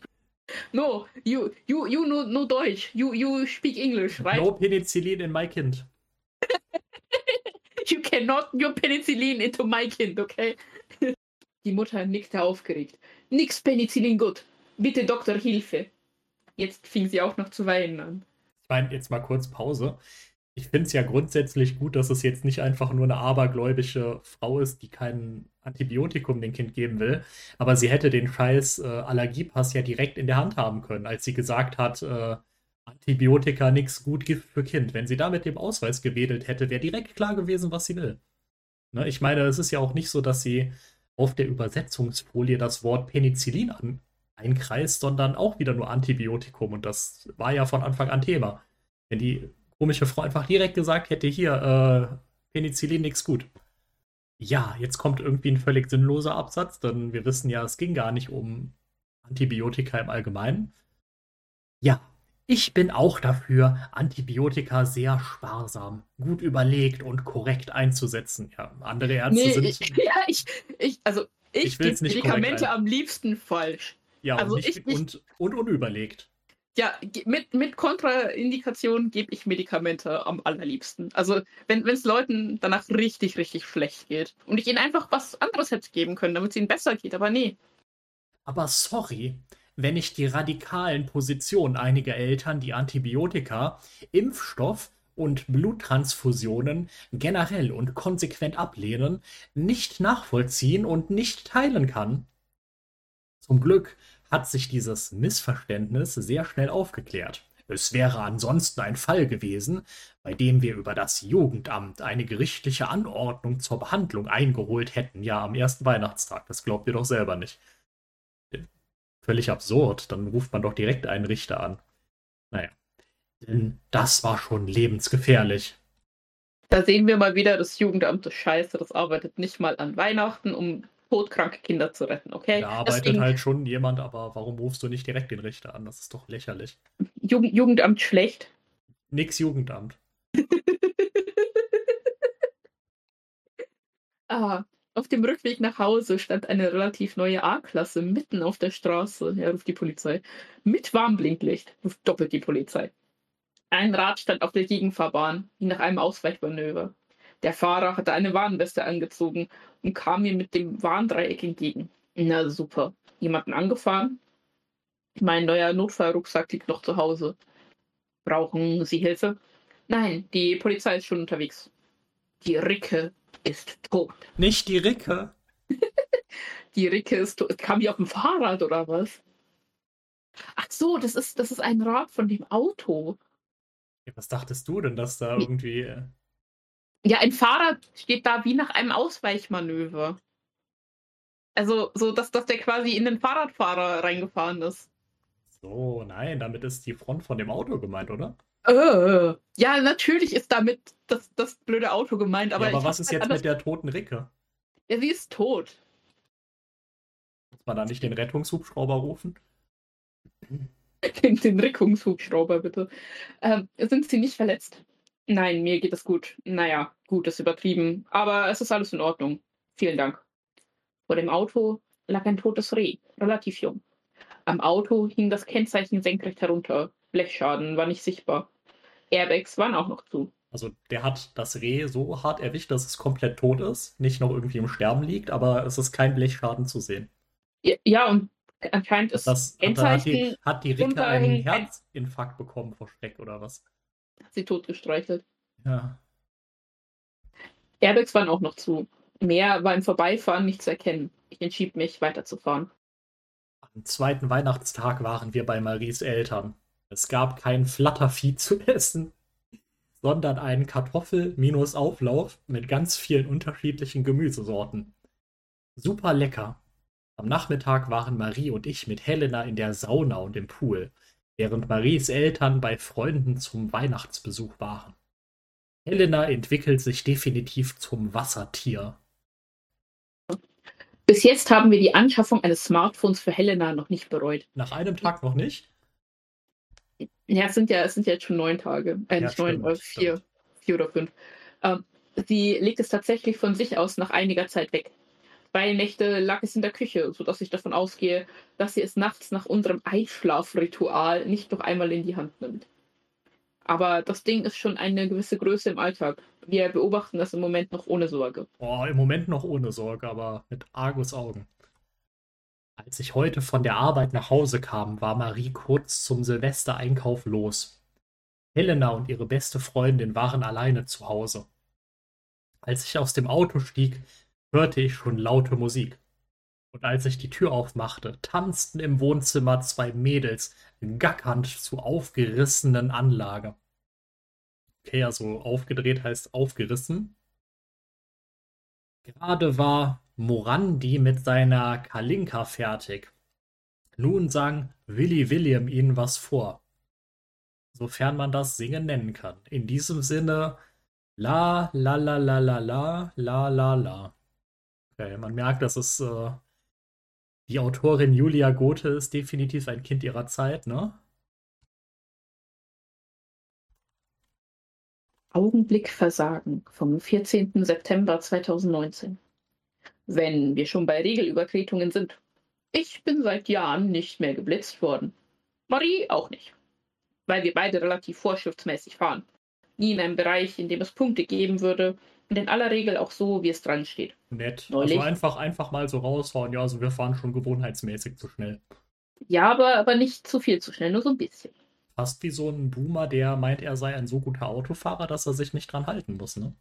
No, you, you, you know, no Deutsch. You, you speak English, right? No Penicillin in my kind. [LAUGHS] You cannot your Penicillin into my kind, okay? [LAUGHS] Die Mutter nickte aufgeregt. Nix Penicillin gut. Bitte Doktor Hilfe. Jetzt fing sie auch noch zu weinen an. Meine, jetzt mal kurz Pause. Ich finde es ja grundsätzlich gut, dass es jetzt nicht einfach nur eine abergläubische Frau ist, die kein Antibiotikum dem Kind geben will. Aber sie hätte den scheiß äh, Allergiepass ja direkt in der Hand haben können, als sie gesagt hat, äh, Antibiotika nix gut Gift für Kind. Wenn sie da mit dem Ausweis gewedelt hätte, wäre direkt klar gewesen, was sie will. Ne? Ich meine, es ist ja auch nicht so, dass sie auf der Übersetzungsfolie das Wort Penicillin an, einkreist, sondern auch wieder nur Antibiotikum. Und das war ja von Anfang an Thema. Wenn die komische Frau einfach direkt gesagt hätte, hier, äh, Penicillin nix gut. Ja, jetzt kommt irgendwie ein völlig sinnloser Absatz, denn wir wissen ja, es ging gar nicht um Antibiotika im Allgemeinen. Ja, ich bin auch dafür, Antibiotika sehr sparsam, gut überlegt und korrekt einzusetzen. Ja, andere Ärzte Nee, sind. ich, [LAUGHS] ja, ich, ich, also ich, Ich korrekt Medikamente ein. am liebsten falsch. Ja, also und, nicht, ich- und, und unüberlegt. Ja, mit, mit Kontraindikationen gebe ich Medikamente am allerliebsten. Also, wenn es Leuten danach richtig, richtig schlecht geht und ich ihnen einfach was anderes hätte geben können, damit es ihnen besser geht, aber nee. Aber sorry, wenn ich die radikalen Positionen einiger Eltern, die Antibiotika, Impfstoff und Bluttransfusionen generell und konsequent ablehnen, nicht nachvollziehen und nicht teilen kann. Zum Glück hat sich dieses Missverständnis sehr schnell aufgeklärt. Es wäre ansonsten ein Fall gewesen, bei dem wir über das Jugendamt eine gerichtliche Anordnung zur Behandlung eingeholt hätten, ja am ersten Weihnachtstag. Das glaubt ihr doch selber nicht völlig absurd. Dann ruft man doch direkt einen Richter an. Naja. Denn das war schon lebensgefährlich. Da sehen wir mal wieder, das Jugendamt ist scheiße, das arbeitet nicht mal an Weihnachten, um todkranke Kinder zu retten, okay? Da arbeitet Deswegen halt schon jemand, aber warum rufst du nicht direkt den Richter an? Das ist doch lächerlich. Jugend, Jugendamt schlecht. Nix Jugendamt. [LAUGHS] Ah, auf dem Rückweg nach Hause stand eine relativ neue A-Klasse mitten auf der Straße. Ja, ruft die Polizei. Mit Warnblinklicht ruft doppelt die Polizei. Ein Rad stand auf der Gegenfahrbahn, wie nach einem Ausweichmanöver. Der Fahrer hatte eine Warnweste angezogen und kam mir mit dem Warndreieck entgegen. Na super. Jemanden angefahren? Mein neuer Notfallrucksack liegt noch zu Hause. Brauchen Sie Hilfe? Nein, die Polizei ist schon unterwegs. Die Ricke ist tot. Nicht die Ricke. [LAUGHS] Die Ricke ist tot. Kam die auf dem Fahrrad oder was? Ach so, das ist, das ist ein Rad von dem Auto. Was dachtest du denn, dass da Wie- irgendwie. Ja, ein Fahrrad steht da wie nach einem Ausweichmanöver. Also, so dass, dass der quasi in den Fahrradfahrer reingefahren ist. So, nein, damit ist die Front von dem Auto gemeint, oder? Äh, ja, natürlich ist damit das, das blöde Auto gemeint, aber, ja, aber was ist halt jetzt mit der toten Ricke? Ja, sie ist tot. Muss man da nicht den Rettungshubschrauber rufen? [LAUGHS] den, den Reckungshubschrauber, bitte. Ähm, sind Sie nicht verletzt? Nein, mir geht es gut. Naja, gut ist übertrieben, aber es ist alles in Ordnung. Vielen Dank. Vor dem Auto lag ein totes Reh, relativ jung. Am Auto hing das Kennzeichen senkrecht herunter. Blechschaden war nicht sichtbar. Airbags waren auch noch zu. Also der hat das Reh so hart erwischt, dass es komplett tot ist, nicht noch irgendwie im Sterben liegt, aber es ist kein Blechschaden zu sehen. Ja, ja und anscheinend ist das hat, hat, die, hat die Ricke einen Herzinfarkt bekommen vor Schreck oder was? Hat sie totgestreichelt. Ja. Airbags waren auch noch zu. Mehr war im Vorbeifahren nicht zu erkennen. Ich entschied mich, weiterzufahren. Am zweiten Weihnachtstag waren wir bei Maries Eltern. Es gab kein Flattervieh zu essen sondern einen Kartoffel-Auflauf mit ganz vielen unterschiedlichen Gemüsesorten. Super lecker. Am Nachmittag waren Marie und ich mit Helena in der Sauna und im Pool, während Maries Eltern bei Freunden zum Weihnachtsbesuch waren. Helena entwickelt sich definitiv zum Wassertier. Bis jetzt haben wir die Anschaffung eines Smartphones für Helena noch nicht bereut. Nach einem Tag noch nicht? Ja, es sind ja, es sind ja jetzt schon neun Tage. Äh, nicht ja, neun, äh, vier, vier oder fünf. Ähm, sie legt es tatsächlich von sich aus nach einiger Zeit weg. Zwei Nächte lag es in der Küche, sodass ich davon ausgehe, dass sie es nachts nach unserem Einschlafritual nicht noch einmal in die Hand nimmt. Aber das Ding ist schon eine gewisse Größe im Alltag. Wir beobachten das im Moment noch ohne Sorge. Oh, im Moment noch ohne Sorge, aber mit Argus Augen. Als ich heute von der Arbeit nach Hause kam, war Marie kurz zum Silvestereinkauf los. Helena und ihre beste Freundin waren alleine zu Hause. Als ich aus dem Auto stieg, hörte ich schon laute Musik. Und als ich die Tür aufmachte, tanzten im Wohnzimmer zwei Mädels gackernd zu aufgerissenen Anlage. Okay, also aufgedreht heißt aufgerissen. Gerade war Morandi mit seiner Kalinka fertig. Nun sang Willy William ihnen was vor. Sofern man das Singen nennen kann. In diesem Sinne, la, la, la, la, la, la, la, la, la. Okay, man merkt, dass es äh, die Autorin Julia Gothe ist definitiv ein Kind ihrer Zeit, ne? Augenblickversagen vom 14. September 2019 wenn wir schon bei Regelübertretungen sind. Ich bin seit Jahren nicht mehr geblitzt worden. Marie auch nicht. Weil wir beide relativ vorschriftsmäßig fahren. Nie in einem Bereich, in dem es Punkte geben würde in aller Regel auch so, wie es dran steht. Nett. Neulich. Also einfach, einfach mal so rausfahren. Ja, also wir fahren schon gewohnheitsmäßig zu schnell. Ja, aber, aber nicht zu viel zu schnell, nur so ein bisschen. Fast wie so ein Boomer, der meint, er sei ein so guter Autofahrer, dass er sich nicht dran halten muss, ne?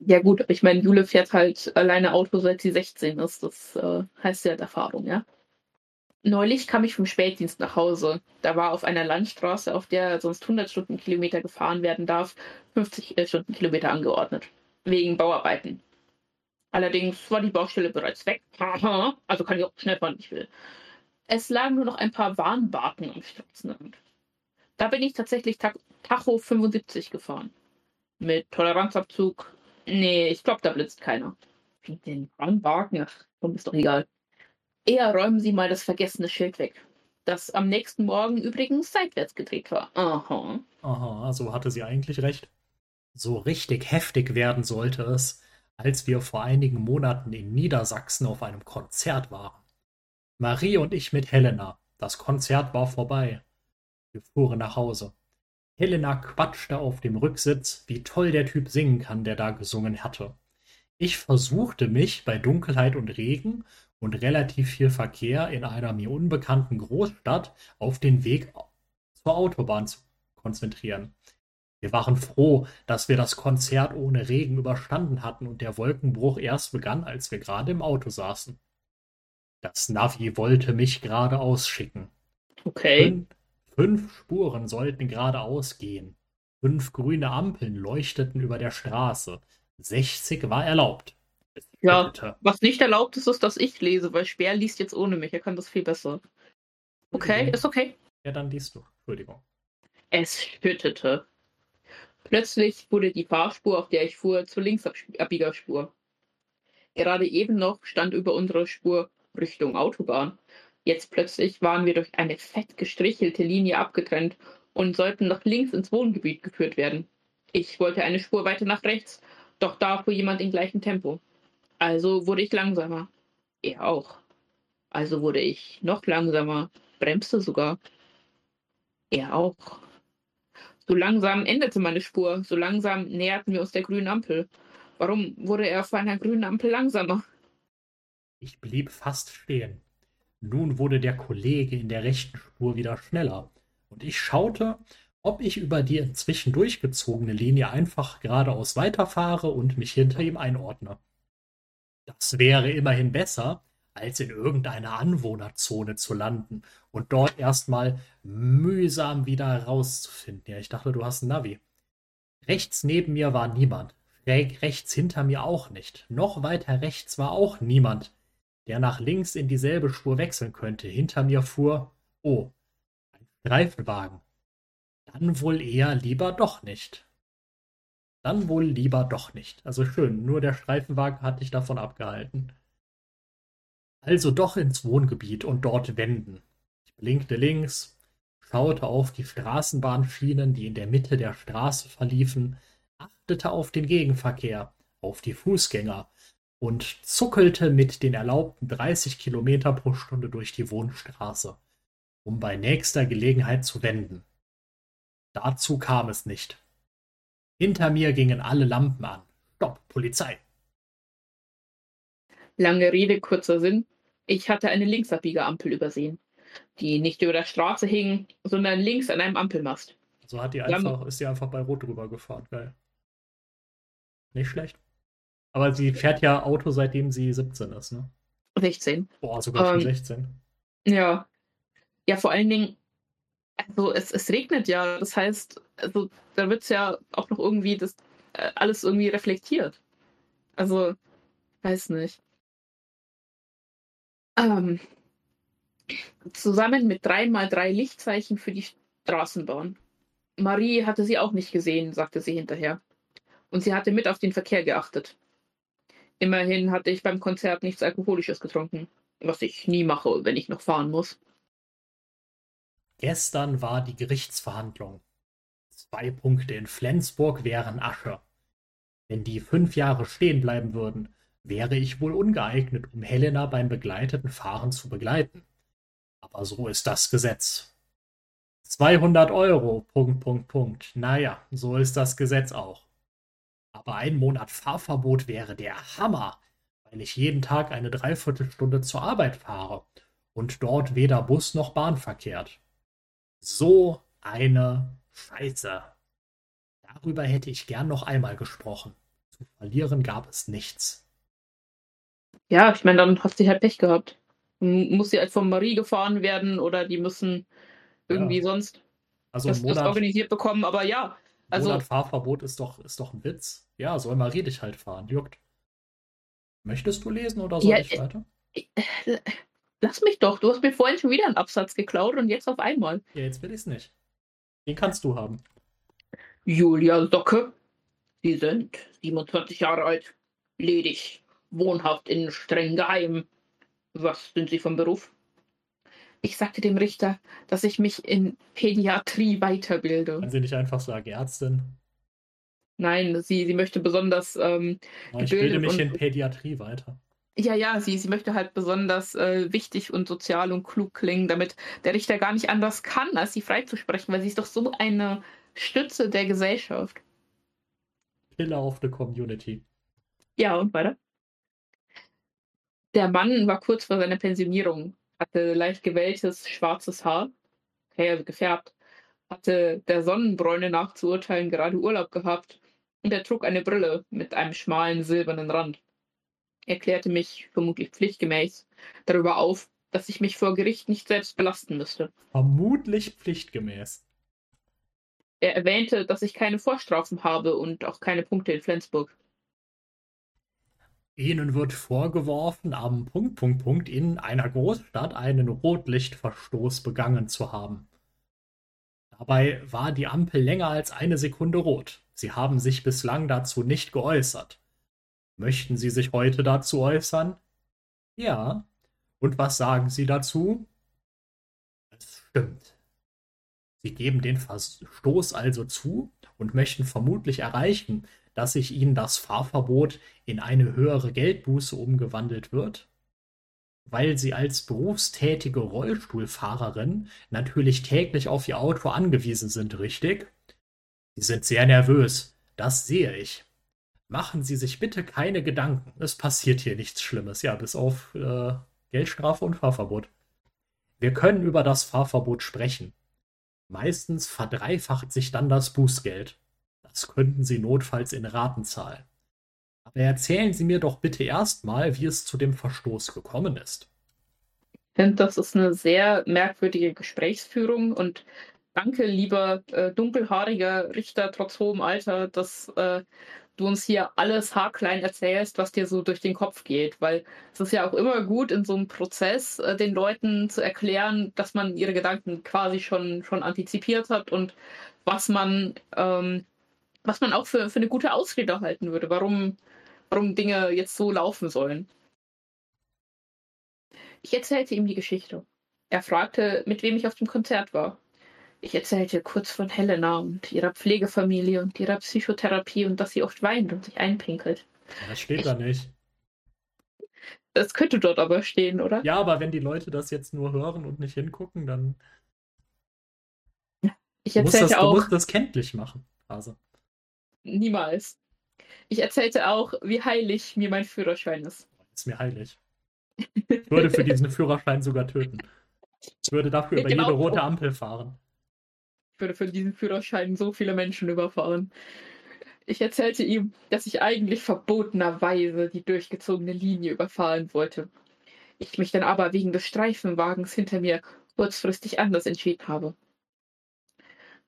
Ja gut, aber ich meine, Jule fährt halt alleine Auto, seit sie 16 ist. Das äh, heißt ja halt Erfahrung, ja. Neulich kam ich vom Spätdienst nach Hause. Da war auf einer Landstraße, auf der sonst 100 Stundenkilometer gefahren werden darf, 50 äh, Stundenkilometer angeordnet. Wegen Bauarbeiten. Allerdings war die Baustelle bereits weg. also kann ich auch schnell fahren, ich will. Es lagen nur noch ein paar Warnbarken am Straßenrand. Da bin ich tatsächlich Tacho 75 gefahren. Mit Toleranzabzug Nee, ich glaube, da blitzt keiner. Wie denn? Warnbarken? Ach, ist doch egal. Eher räumen Sie mal das vergessene Schild weg. Das am nächsten Morgen übrigens seitwärts gedreht war. Aha. Aha, also hatte sie eigentlich recht. So richtig heftig werden sollte es, als wir vor einigen Monaten in Niedersachsen auf einem Konzert waren. Marie und ich mit Helena. Das Konzert war vorbei. Wir fuhren nach Hause. Helena quatschte auf dem Rücksitz, wie toll der Typ singen kann, der da gesungen hatte. Ich versuchte mich bei Dunkelheit und Regen und relativ viel Verkehr in einer mir unbekannten Großstadt auf den Weg zur Autobahn zu konzentrieren. Wir waren froh, dass wir das Konzert ohne Regen überstanden hatten und der Wolkenbruch erst begann, als wir gerade im Auto saßen. Das Navi wollte mich gerade ausschicken. Okay. Fünf Spuren sollten geradeaus gehen. Fünf grüne Ampeln leuchteten über der Straße. 60 war erlaubt. Ja, was nicht erlaubt ist, ist, dass ich lese, weil Speer liest jetzt ohne mich. Er kann das viel besser. Okay, ist okay. Ja, dann liest du. Entschuldigung. Es schüttete. Plötzlich wurde die Fahrspur, auf der ich fuhr, zur Linksabbiegerspur. Gerade eben noch stand über unserer Spur Richtung Autobahn Jetzt plötzlich waren wir durch eine fett gestrichelte Linie abgetrennt und sollten nach links ins Wohngebiet geführt werden. Ich wollte eine Spur weiter nach rechts, doch da fuhr jemand in gleichem Tempo. Also wurde ich langsamer. Er auch. Also wurde ich noch langsamer, bremste sogar. Er auch. So langsam endete meine Spur, so langsam näherten wir uns der grünen Ampel. Warum wurde er vor einer grünen Ampel langsamer? Ich blieb fast stehen. Nun wurde der Kollege in der rechten Spur wieder schneller, und ich schaute, ob ich über die inzwischen durchgezogene Linie einfach geradeaus weiterfahre und mich hinter ihm einordne. Das wäre immerhin besser, als in irgendeiner Anwohnerzone zu landen und dort erstmal mühsam wieder rauszufinden. Ja, ich dachte, du hast ein Navi. Rechts neben mir war niemand. Schräg rechts hinter mir auch nicht. Noch weiter rechts war auch niemand der nach links in dieselbe Spur wechseln könnte. Hinter mir fuhr, oh, ein Streifenwagen. Dann wohl eher lieber doch nicht. Dann wohl lieber doch nicht. Also schön, nur der Streifenwagen hat dich davon abgehalten. Also doch ins Wohngebiet und dort wenden. Ich blinkte links, schaute auf die Straßenbahnschienen, die in der Mitte der Straße verliefen, achtete auf den Gegenverkehr, auf die Fußgänger, und zuckelte mit den erlaubten 30 Kilometer pro Stunde durch die Wohnstraße, um bei nächster Gelegenheit zu wenden. Dazu kam es nicht. Hinter mir gingen alle Lampen an. Stopp, Polizei! Lange Rede, kurzer Sinn. Ich hatte eine Linksabbiegeampel übersehen, die nicht über der Straße hing, sondern links an einem Ampelmast. So hat die einfach, ist sie einfach bei Rot drüber gefahren, geil. Nicht schlecht. Aber sie fährt ja Auto, seitdem sie 17 ist, ne? 16. Boah, sogar schon ähm, 16. Ja. Ja, vor allen Dingen, also es, es regnet ja, das heißt, also da wird es ja auch noch irgendwie das äh, alles irgendwie reflektiert. Also, weiß nicht. Ähm, zusammen mit 3x3 Lichtzeichen für die Straßenbahn. Marie hatte sie auch nicht gesehen, sagte sie hinterher. Und sie hatte mit auf den Verkehr geachtet. Immerhin hatte ich beim Konzert nichts Alkoholisches getrunken, was ich nie mache, wenn ich noch fahren muss. Gestern war die Gerichtsverhandlung. Zwei Punkte in Flensburg wären Asche. Wenn die fünf Jahre stehen bleiben würden, wäre ich wohl ungeeignet, um Helena beim begleiteten Fahren zu begleiten. Aber so ist das Gesetz. 200 Euro, Punkt, Punkt, Punkt. Naja, so ist das Gesetz auch. Aber ein Monat Fahrverbot wäre der Hammer, weil ich jeden Tag eine Dreiviertelstunde zur Arbeit fahre und dort weder Bus noch Bahn verkehrt. So eine Scheiße. Darüber hätte ich gern noch einmal gesprochen. Zu verlieren gab es nichts. Ja, ich meine, dann hast du halt Pech gehabt. Muss sie halt von Marie gefahren werden oder die müssen irgendwie ja. sonst also das, Monat, das organisiert bekommen, aber ja. Also, Monat Fahrverbot ist doch, ist doch ein Witz. Ja, soll mal redig halt fahren, juckt. Möchtest du lesen oder soll ja, ich weiter? Lass mich doch, du hast mir vorhin schon wieder einen Absatz geklaut und jetzt auf einmal. Ja, jetzt will ich es nicht. Den kannst du haben. Julia Socke. Sie sind 27 Jahre alt, ledig, wohnhaft in streng geheim. Was sind Sie vom Beruf? Ich sagte dem Richter, dass ich mich in Pädiatrie weiterbilde. Kann sie nicht einfach sagen, Ärztin? Nein, sie, sie möchte besonders. Ähm, ich bilde mich in Pädiatrie weiter. Ja, ja, sie, sie möchte halt besonders äh, wichtig und sozial und klug klingen, damit der Richter gar nicht anders kann, als sie freizusprechen, weil sie ist doch so eine Stütze der Gesellschaft. Pillar of the Community. Ja, und weiter? Der Mann war kurz vor seiner Pensionierung, hatte leicht gewelltes, schwarzes Haar, okay, also gefärbt, hatte der Sonnenbräune nach zu urteilen gerade Urlaub gehabt und er trug eine Brille mit einem schmalen silbernen Rand. Er klärte mich, vermutlich pflichtgemäß, darüber auf, dass ich mich vor Gericht nicht selbst belasten müsste. Vermutlich pflichtgemäß. Er erwähnte, dass ich keine Vorstrafen habe und auch keine Punkte in Flensburg. Ihnen wird vorgeworfen, am Punkt, Punkt, Punkt in einer Großstadt einen Rotlichtverstoß begangen zu haben. Dabei war die Ampel länger als eine Sekunde rot. Sie haben sich bislang dazu nicht geäußert. Möchten Sie sich heute dazu äußern? Ja. Und was sagen Sie dazu? Stimmt. Sie geben den Verstoß also zu und möchten vermutlich erreichen, dass sich ihnen das Fahrverbot in eine höhere Geldbuße umgewandelt wird, weil sie als berufstätige Rollstuhlfahrerin natürlich täglich auf ihr Auto angewiesen sind, richtig? Sie sind sehr nervös, das sehe ich. Machen Sie sich bitte keine Gedanken, es passiert hier nichts Schlimmes, ja, bis auf äh, Geldstrafe und Fahrverbot. Wir können über das Fahrverbot sprechen. Meistens verdreifacht sich dann das Bußgeld. Das könnten Sie notfalls in Raten zahlen. Aber erzählen Sie mir doch bitte erstmal, wie es zu dem Verstoß gekommen ist. Ich finde, das ist eine sehr merkwürdige Gesprächsführung und danke, lieber äh, dunkelhaariger Richter trotz hohem Alter, dass äh, du uns hier alles haarklein erzählst, was dir so durch den Kopf geht. Weil es ist ja auch immer gut, in so einem Prozess äh, den Leuten zu erklären, dass man ihre Gedanken quasi schon, schon antizipiert hat und was man ähm, was man auch für, für eine gute Ausrede halten würde, warum, warum Dinge jetzt so laufen sollen. Ich erzählte ihm die Geschichte. Er fragte, mit wem ich auf dem Konzert war. Ich erzählte kurz von Helena und ihrer Pflegefamilie und ihrer Psychotherapie und dass sie oft weint und sich einpinkelt. Das steht ich, da nicht. Das könnte dort aber stehen, oder? Ja, aber wenn die Leute das jetzt nur hören und nicht hingucken, dann. Ich erzählte du das, auch. Du musst das kenntlich machen, Hase. Niemals. Ich erzählte auch, wie heilig mir mein Führerschein ist. Ist mir heilig. Ich würde für diesen Führerschein sogar töten. Ich würde dafür über genau. jede rote Ampel fahren. Ich würde für diesen Führerschein so viele Menschen überfahren. Ich erzählte ihm, dass ich eigentlich verbotenerweise die durchgezogene Linie überfahren wollte. Ich mich dann aber wegen des Streifenwagens hinter mir kurzfristig anders entschieden habe.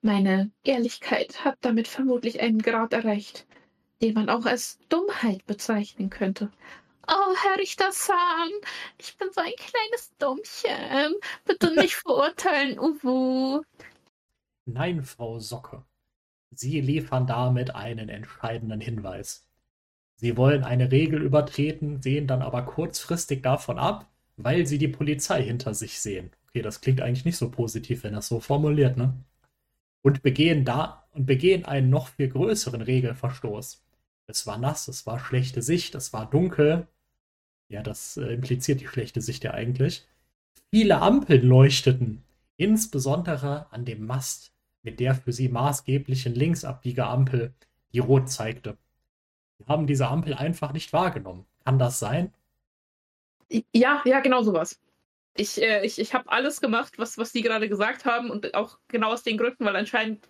Meine Ehrlichkeit hat damit vermutlich einen Grad erreicht, den man auch als Dummheit bezeichnen könnte. Oh, Herr Richter San, ich bin so ein kleines Dummchen. Bitte nicht [LAUGHS] verurteilen, Uwu. Nein, Frau Socke. Sie liefern damit einen entscheidenden Hinweis. Sie wollen eine Regel übertreten, sehen dann aber kurzfristig davon ab, weil sie die Polizei hinter sich sehen. Okay, das klingt eigentlich nicht so positiv, wenn das so formuliert, ne? und begehen da und begehen einen noch viel größeren Regelverstoß. Es war nass, es war schlechte Sicht, es war dunkel. Ja, das äh, impliziert die schlechte Sicht ja eigentlich. Viele Ampeln leuchteten, insbesondere an dem Mast mit der für sie maßgeblichen Linksabbiegeampel, die rot zeigte. Sie haben diese Ampel einfach nicht wahrgenommen. Kann das sein? Ja, ja, genau sowas ich, äh, ich, ich habe alles gemacht, was, was die gerade gesagt haben und auch genau aus den Gründen, weil anscheinend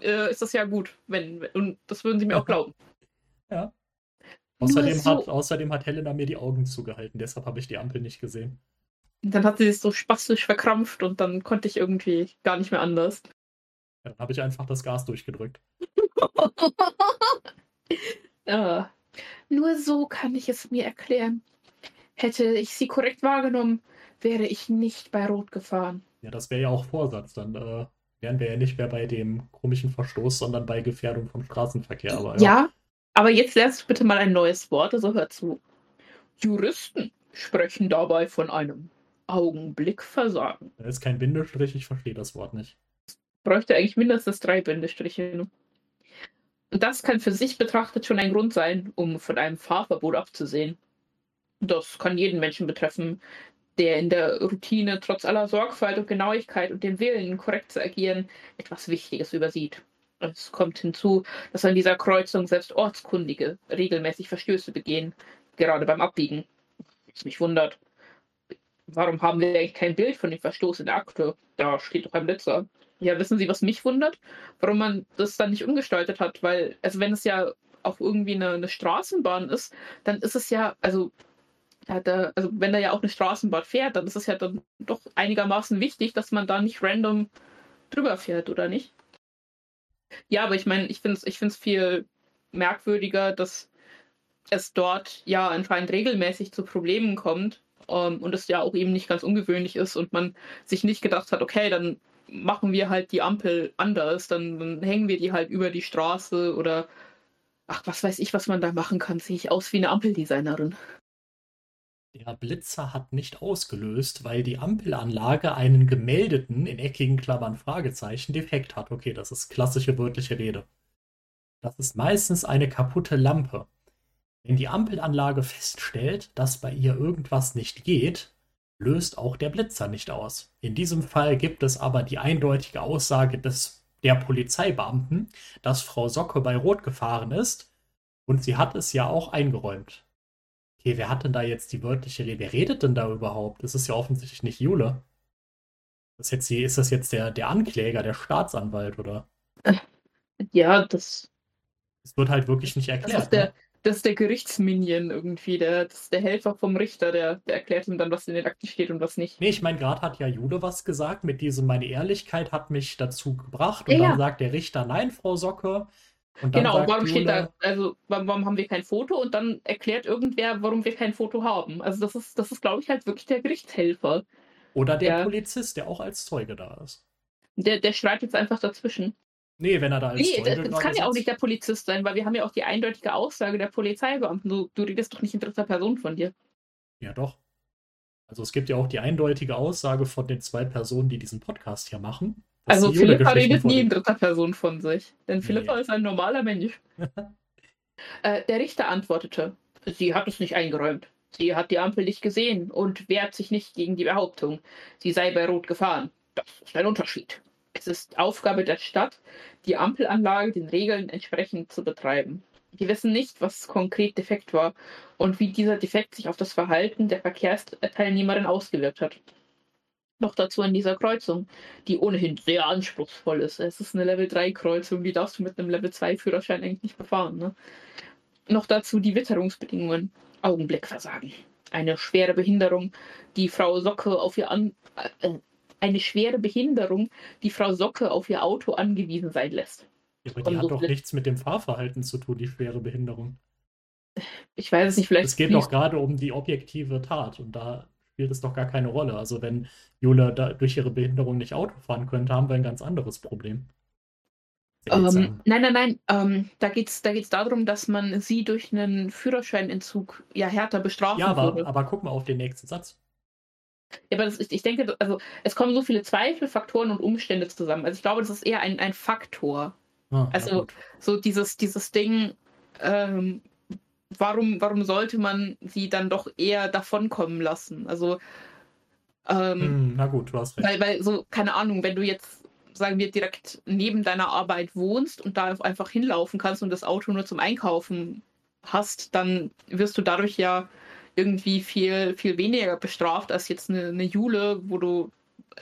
äh, ist das ja gut, wenn, und das würden sie mir auch [LAUGHS] glauben. Ja. Außerdem, so. hat, außerdem hat Helena mir die Augen zugehalten, deshalb habe ich die Ampel nicht gesehen. Dann hat sie sich so spastisch verkrampft und dann konnte ich irgendwie gar nicht mehr anders. Dann habe ich einfach das Gas durchgedrückt. [LAUGHS] ah, nur so kann ich es mir erklären. Hätte ich sie korrekt wahrgenommen, wäre ich nicht bei Rot gefahren. Ja, das wäre ja auch Vorsatz. Dann äh, wären wir ja nicht mehr bei dem komischen Verstoß, sondern bei Gefährdung vom Straßenverkehr. Aber, ja. ja, aber jetzt lernst du bitte mal ein neues Wort, also hör zu. Juristen sprechen dabei von einem Augenblickversagen. Da ist kein Bindestrich, ich verstehe das Wort nicht. Bräuchte eigentlich mindestens drei Bindestriche. Und das kann für sich betrachtet schon ein Grund sein, um von einem Fahrverbot abzusehen. Das kann jeden Menschen betreffen, der in der Routine trotz aller Sorgfalt und Genauigkeit und dem Willen, korrekt zu agieren, etwas Wichtiges übersieht. Es kommt hinzu, dass an dieser Kreuzung selbst Ortskundige regelmäßig Verstöße begehen, gerade beim Abbiegen. Was mich wundert. Warum haben wir eigentlich kein Bild von dem Verstoß in der Akte? Da steht doch ein Blitzer. Ja, wissen Sie, was mich wundert? Warum man das dann nicht umgestaltet hat? Weil, also wenn es ja auch irgendwie eine, eine Straßenbahn ist, dann ist es ja, also da, also wenn da ja auch eine Straßenbahn fährt, dann ist es ja dann doch einigermaßen wichtig, dass man da nicht random drüber fährt, oder nicht? Ja, aber ich meine, ich finde es ich find's viel merkwürdiger, dass es dort ja anscheinend regelmäßig zu Problemen kommt ähm, und es ja auch eben nicht ganz ungewöhnlich ist und man sich nicht gedacht hat, okay, dann machen wir halt die Ampel anders, dann, dann hängen wir die halt über die Straße oder ach, was weiß ich, was man da machen kann. Sehe ich aus wie eine Ampeldesignerin. Der Blitzer hat nicht ausgelöst, weil die Ampelanlage einen gemeldeten, in eckigen Klammern Fragezeichen, Defekt hat. Okay, das ist klassische wörtliche Rede. Das ist meistens eine kaputte Lampe. Wenn die Ampelanlage feststellt, dass bei ihr irgendwas nicht geht, löst auch der Blitzer nicht aus. In diesem Fall gibt es aber die eindeutige Aussage des der Polizeibeamten, dass Frau Socke bei Rot gefahren ist und sie hat es ja auch eingeräumt. Okay, wer hat denn da jetzt die wörtliche Rede? Wer redet denn da überhaupt? Das ist ja offensichtlich nicht Jule. Das jetzt, ist das jetzt der, der Ankläger, der Staatsanwalt, oder? Ja, das. Es wird halt wirklich nicht erklärt. Das ist der, ne? Das ist der Gerichtsminion irgendwie, der, das ist der Helfer vom Richter, der, der erklärt ihm dann, was in den Akten steht und was nicht. Nee, ich meine, gerade hat ja Jude was gesagt mit diesem, meine Ehrlichkeit hat mich dazu gebracht. Und Ja. dann sagt der Richter, nein, Frau Socke. Und dann Genau, warum steht Jule, da, also warum, haben wir kein Foto und dann erklärt irgendwer, warum wir kein Foto haben. Also das ist, das ist, glaube ich, halt wirklich der Gerichtshelfer. Oder der Ja. Polizist, der auch als Zeuge da ist. Der, der schreit jetzt einfach dazwischen. Nee, wenn er da als Nee, Zeuge das, kann ja auch nicht der Polizist sein, weil wir haben ja auch die eindeutige Aussage der Polizeibeamten. Du, du redest doch nicht in dritter Person von dir. Ja, doch. Also es gibt ja auch die eindeutige Aussage von den zwei Personen, die diesen Podcast hier machen. Also Philippa redet nie in dritter Person von sich. Denn Nee. Philippa ist ein normaler Mensch. [LAUGHS] äh, der Richter antwortete, sie hat es nicht eingeräumt. Sie hat die Ampel nicht gesehen und wehrt sich nicht gegen die Behauptung, sie sei bei Rot gefahren. Das ist ein Unterschied. Es ist Aufgabe der Stadt, die Ampelanlage den Regeln entsprechend zu betreiben. Wir wissen nicht, was konkret defekt war und wie dieser Defekt sich auf das Verhalten der Verkehrsteilnehmerin ausgewirkt hat. Noch dazu an dieser Kreuzung, die ohnehin sehr anspruchsvoll ist. Es ist eine Level 3 Kreuzung, die darfst du mit einem Level 2 Führerschein eigentlich nicht befahren. Ne? Noch dazu die Witterungsbedingungen. Augenblickversagen. Eine schwere Behinderung, die Frau Socke auf ihr an äh, eine schwere Behinderung, die Frau Socke auf ihr Auto angewiesen sein lässt. Ja, aber die Kommen hat so doch nichts mit dem Fahrverhalten zu tun, die schwere Behinderung. Ich weiß es nicht, vielleicht. Es geht doch gerade um die objektive Tat und da spielt es doch gar keine Rolle. Also wenn Jule durch ihre Behinderung nicht Auto fahren könnte, haben wir ein ganz anderes Problem. Ähm, Seltsam. nein, nein, nein. Ähm, da geht es da geht's darum, dass man sie durch einen Führerscheinentzug ja härter bestrafen ja, aber, würde. aber guck mal auf den nächsten Satz. Ja, aber das ist, ich denke, also es kommen so viele Zweifel, Faktoren und Umstände zusammen. Also ich glaube, das ist eher ein, ein Faktor. Ah, ja, Also, gut. So dieses, dieses Ding, ähm, warum, warum sollte man sie dann doch eher davonkommen lassen? Also, ähm, Hm, na gut, du hast recht. weil, weil so, keine Ahnung, wenn du jetzt, sagen wir, direkt neben deiner Arbeit wohnst und da einfach hinlaufen kannst und das Auto nur zum Einkaufen hast, dann wirst du dadurch ja irgendwie viel, viel weniger bestraft als jetzt eine, eine Jule, wo du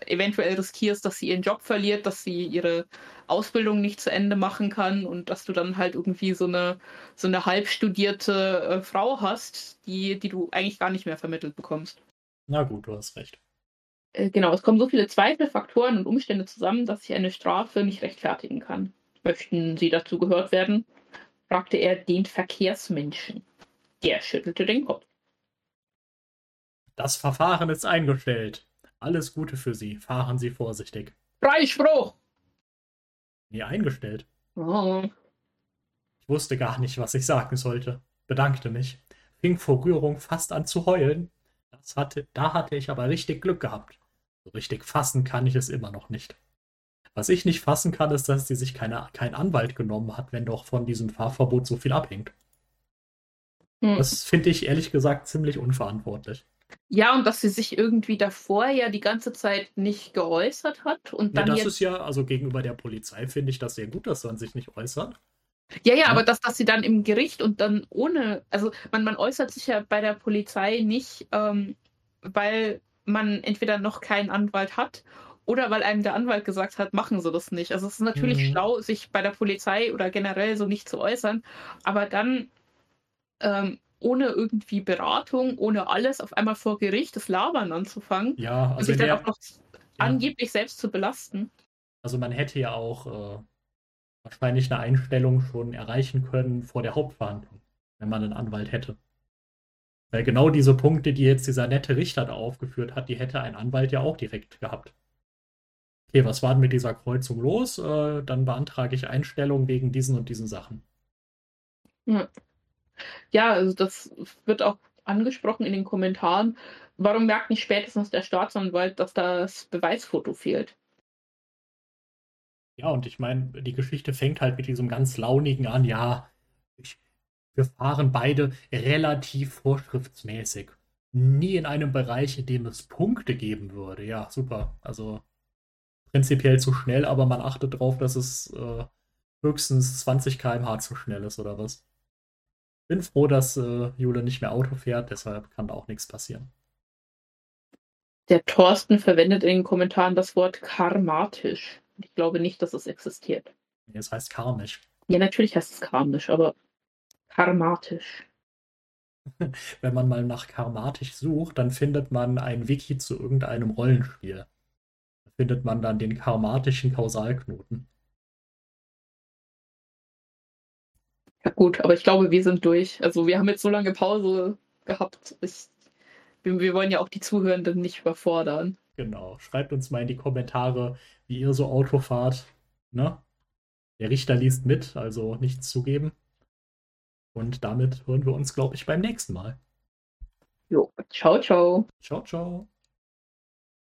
eventuell riskierst, dass sie ihren Job verliert, dass sie ihre Ausbildung nicht zu Ende machen kann und dass du dann halt irgendwie so eine, so eine halbstudierte äh, Frau hast, die, die du eigentlich gar nicht mehr vermittelt bekommst. Na gut, du hast recht. Äh, Genau, es kommen so viele Zweifel, Faktoren und Umstände zusammen, dass sich eine Strafe nicht rechtfertigen kann. Möchten Sie dazu gehört werden? fragte er den Verkehrsmenschen. Der schüttelte den Kopf. Das Verfahren ist eingestellt. Alles Gute für Sie. Fahren Sie vorsichtig. Freispruch! Nee, eingestellt. Oh, Ich wusste gar nicht, was ich sagen sollte. Bedankte mich. Fing vor Rührung fast an zu heulen. Das hatte, da hatte ich aber richtig Glück gehabt. So richtig fassen kann ich es immer noch nicht. Was ich nicht fassen kann, ist, dass sie sich keine, keinen Anwalt genommen hat, wenn doch von diesem Fahrverbot so viel abhängt. hm. Das finde ich ehrlich gesagt ziemlich unverantwortlich. Ja, und dass sie sich irgendwie davor ja die ganze Zeit nicht geäußert hat und Ja, dann das jetzt. ist ja, also gegenüber der Polizei finde ich das sehr gut, dass man sich nicht äußert. Ja, ja, Ja. aber dass, dass sie dann im Gericht und dann ohne, also man, man äußert sich ja bei der Polizei nicht, ähm, weil man entweder noch keinen Anwalt hat oder weil einem der Anwalt gesagt hat, machen Sie das nicht. Also es ist natürlich Mhm. schlau, sich bei der Polizei oder generell so nicht zu äußern, aber dann ähm, ohne irgendwie Beratung, ohne alles, auf einmal vor Gericht das Labern anzufangen Ja, und also, sich in dann der, auch noch ja, angeblich selbst zu belasten. also man hätte ja auch äh, wahrscheinlich eine Einstellung schon erreichen können vor der Hauptverhandlung, wenn man einen Anwalt hätte. Weil genau diese Punkte, die jetzt dieser nette Richter da aufgeführt hat, die hätte ein Anwalt ja auch direkt gehabt. Okay, was war denn mit dieser Kreuzung los? Äh, dann beantrage ich Einstellung wegen diesen und diesen Sachen. Ja, also das wird auch angesprochen in den Kommentaren, warum merkt nicht spätestens der Staatsanwalt, dass das Beweisfoto fehlt? Ja, und ich meine, die Geschichte fängt halt mit diesem ganz launigen an, ja, ich, wir fahren beide relativ vorschriftsmäßig. Nie in einem Bereich, in dem es Punkte geben würde. Ja, super. Also prinzipiell zu schnell, aber man achtet darauf, dass es äh, höchstens 20 km/h zu schnell ist oder was. Bin froh, dass äh, Jule nicht mehr Auto fährt, deshalb kann da auch nichts passieren. Der Thorsten verwendet in den Kommentaren das Wort karmatisch. Ich glaube nicht, dass es existiert. Nee, es heißt karmisch. Ja, natürlich heißt es karmisch, aber karmatisch. [LAUGHS] Wenn man mal nach karmatisch sucht, dann findet man ein Wiki zu irgendeinem Rollenspiel. Da findet man dann den karmatischen Kausalknoten. Ja gut, aber ich glaube, wir sind durch. Also wir haben jetzt so lange Pause gehabt. Ich, wir, wir wollen ja auch die Zuhörenden nicht überfordern. Genau. Schreibt uns mal in die Kommentare, wie ihr so Auto fahrt. Ne? Der Richter liest mit, also nichts zugeben. Und damit hören wir uns, glaube ich, beim nächsten Mal. Jo, ciao, ciao. Ciao, ciao.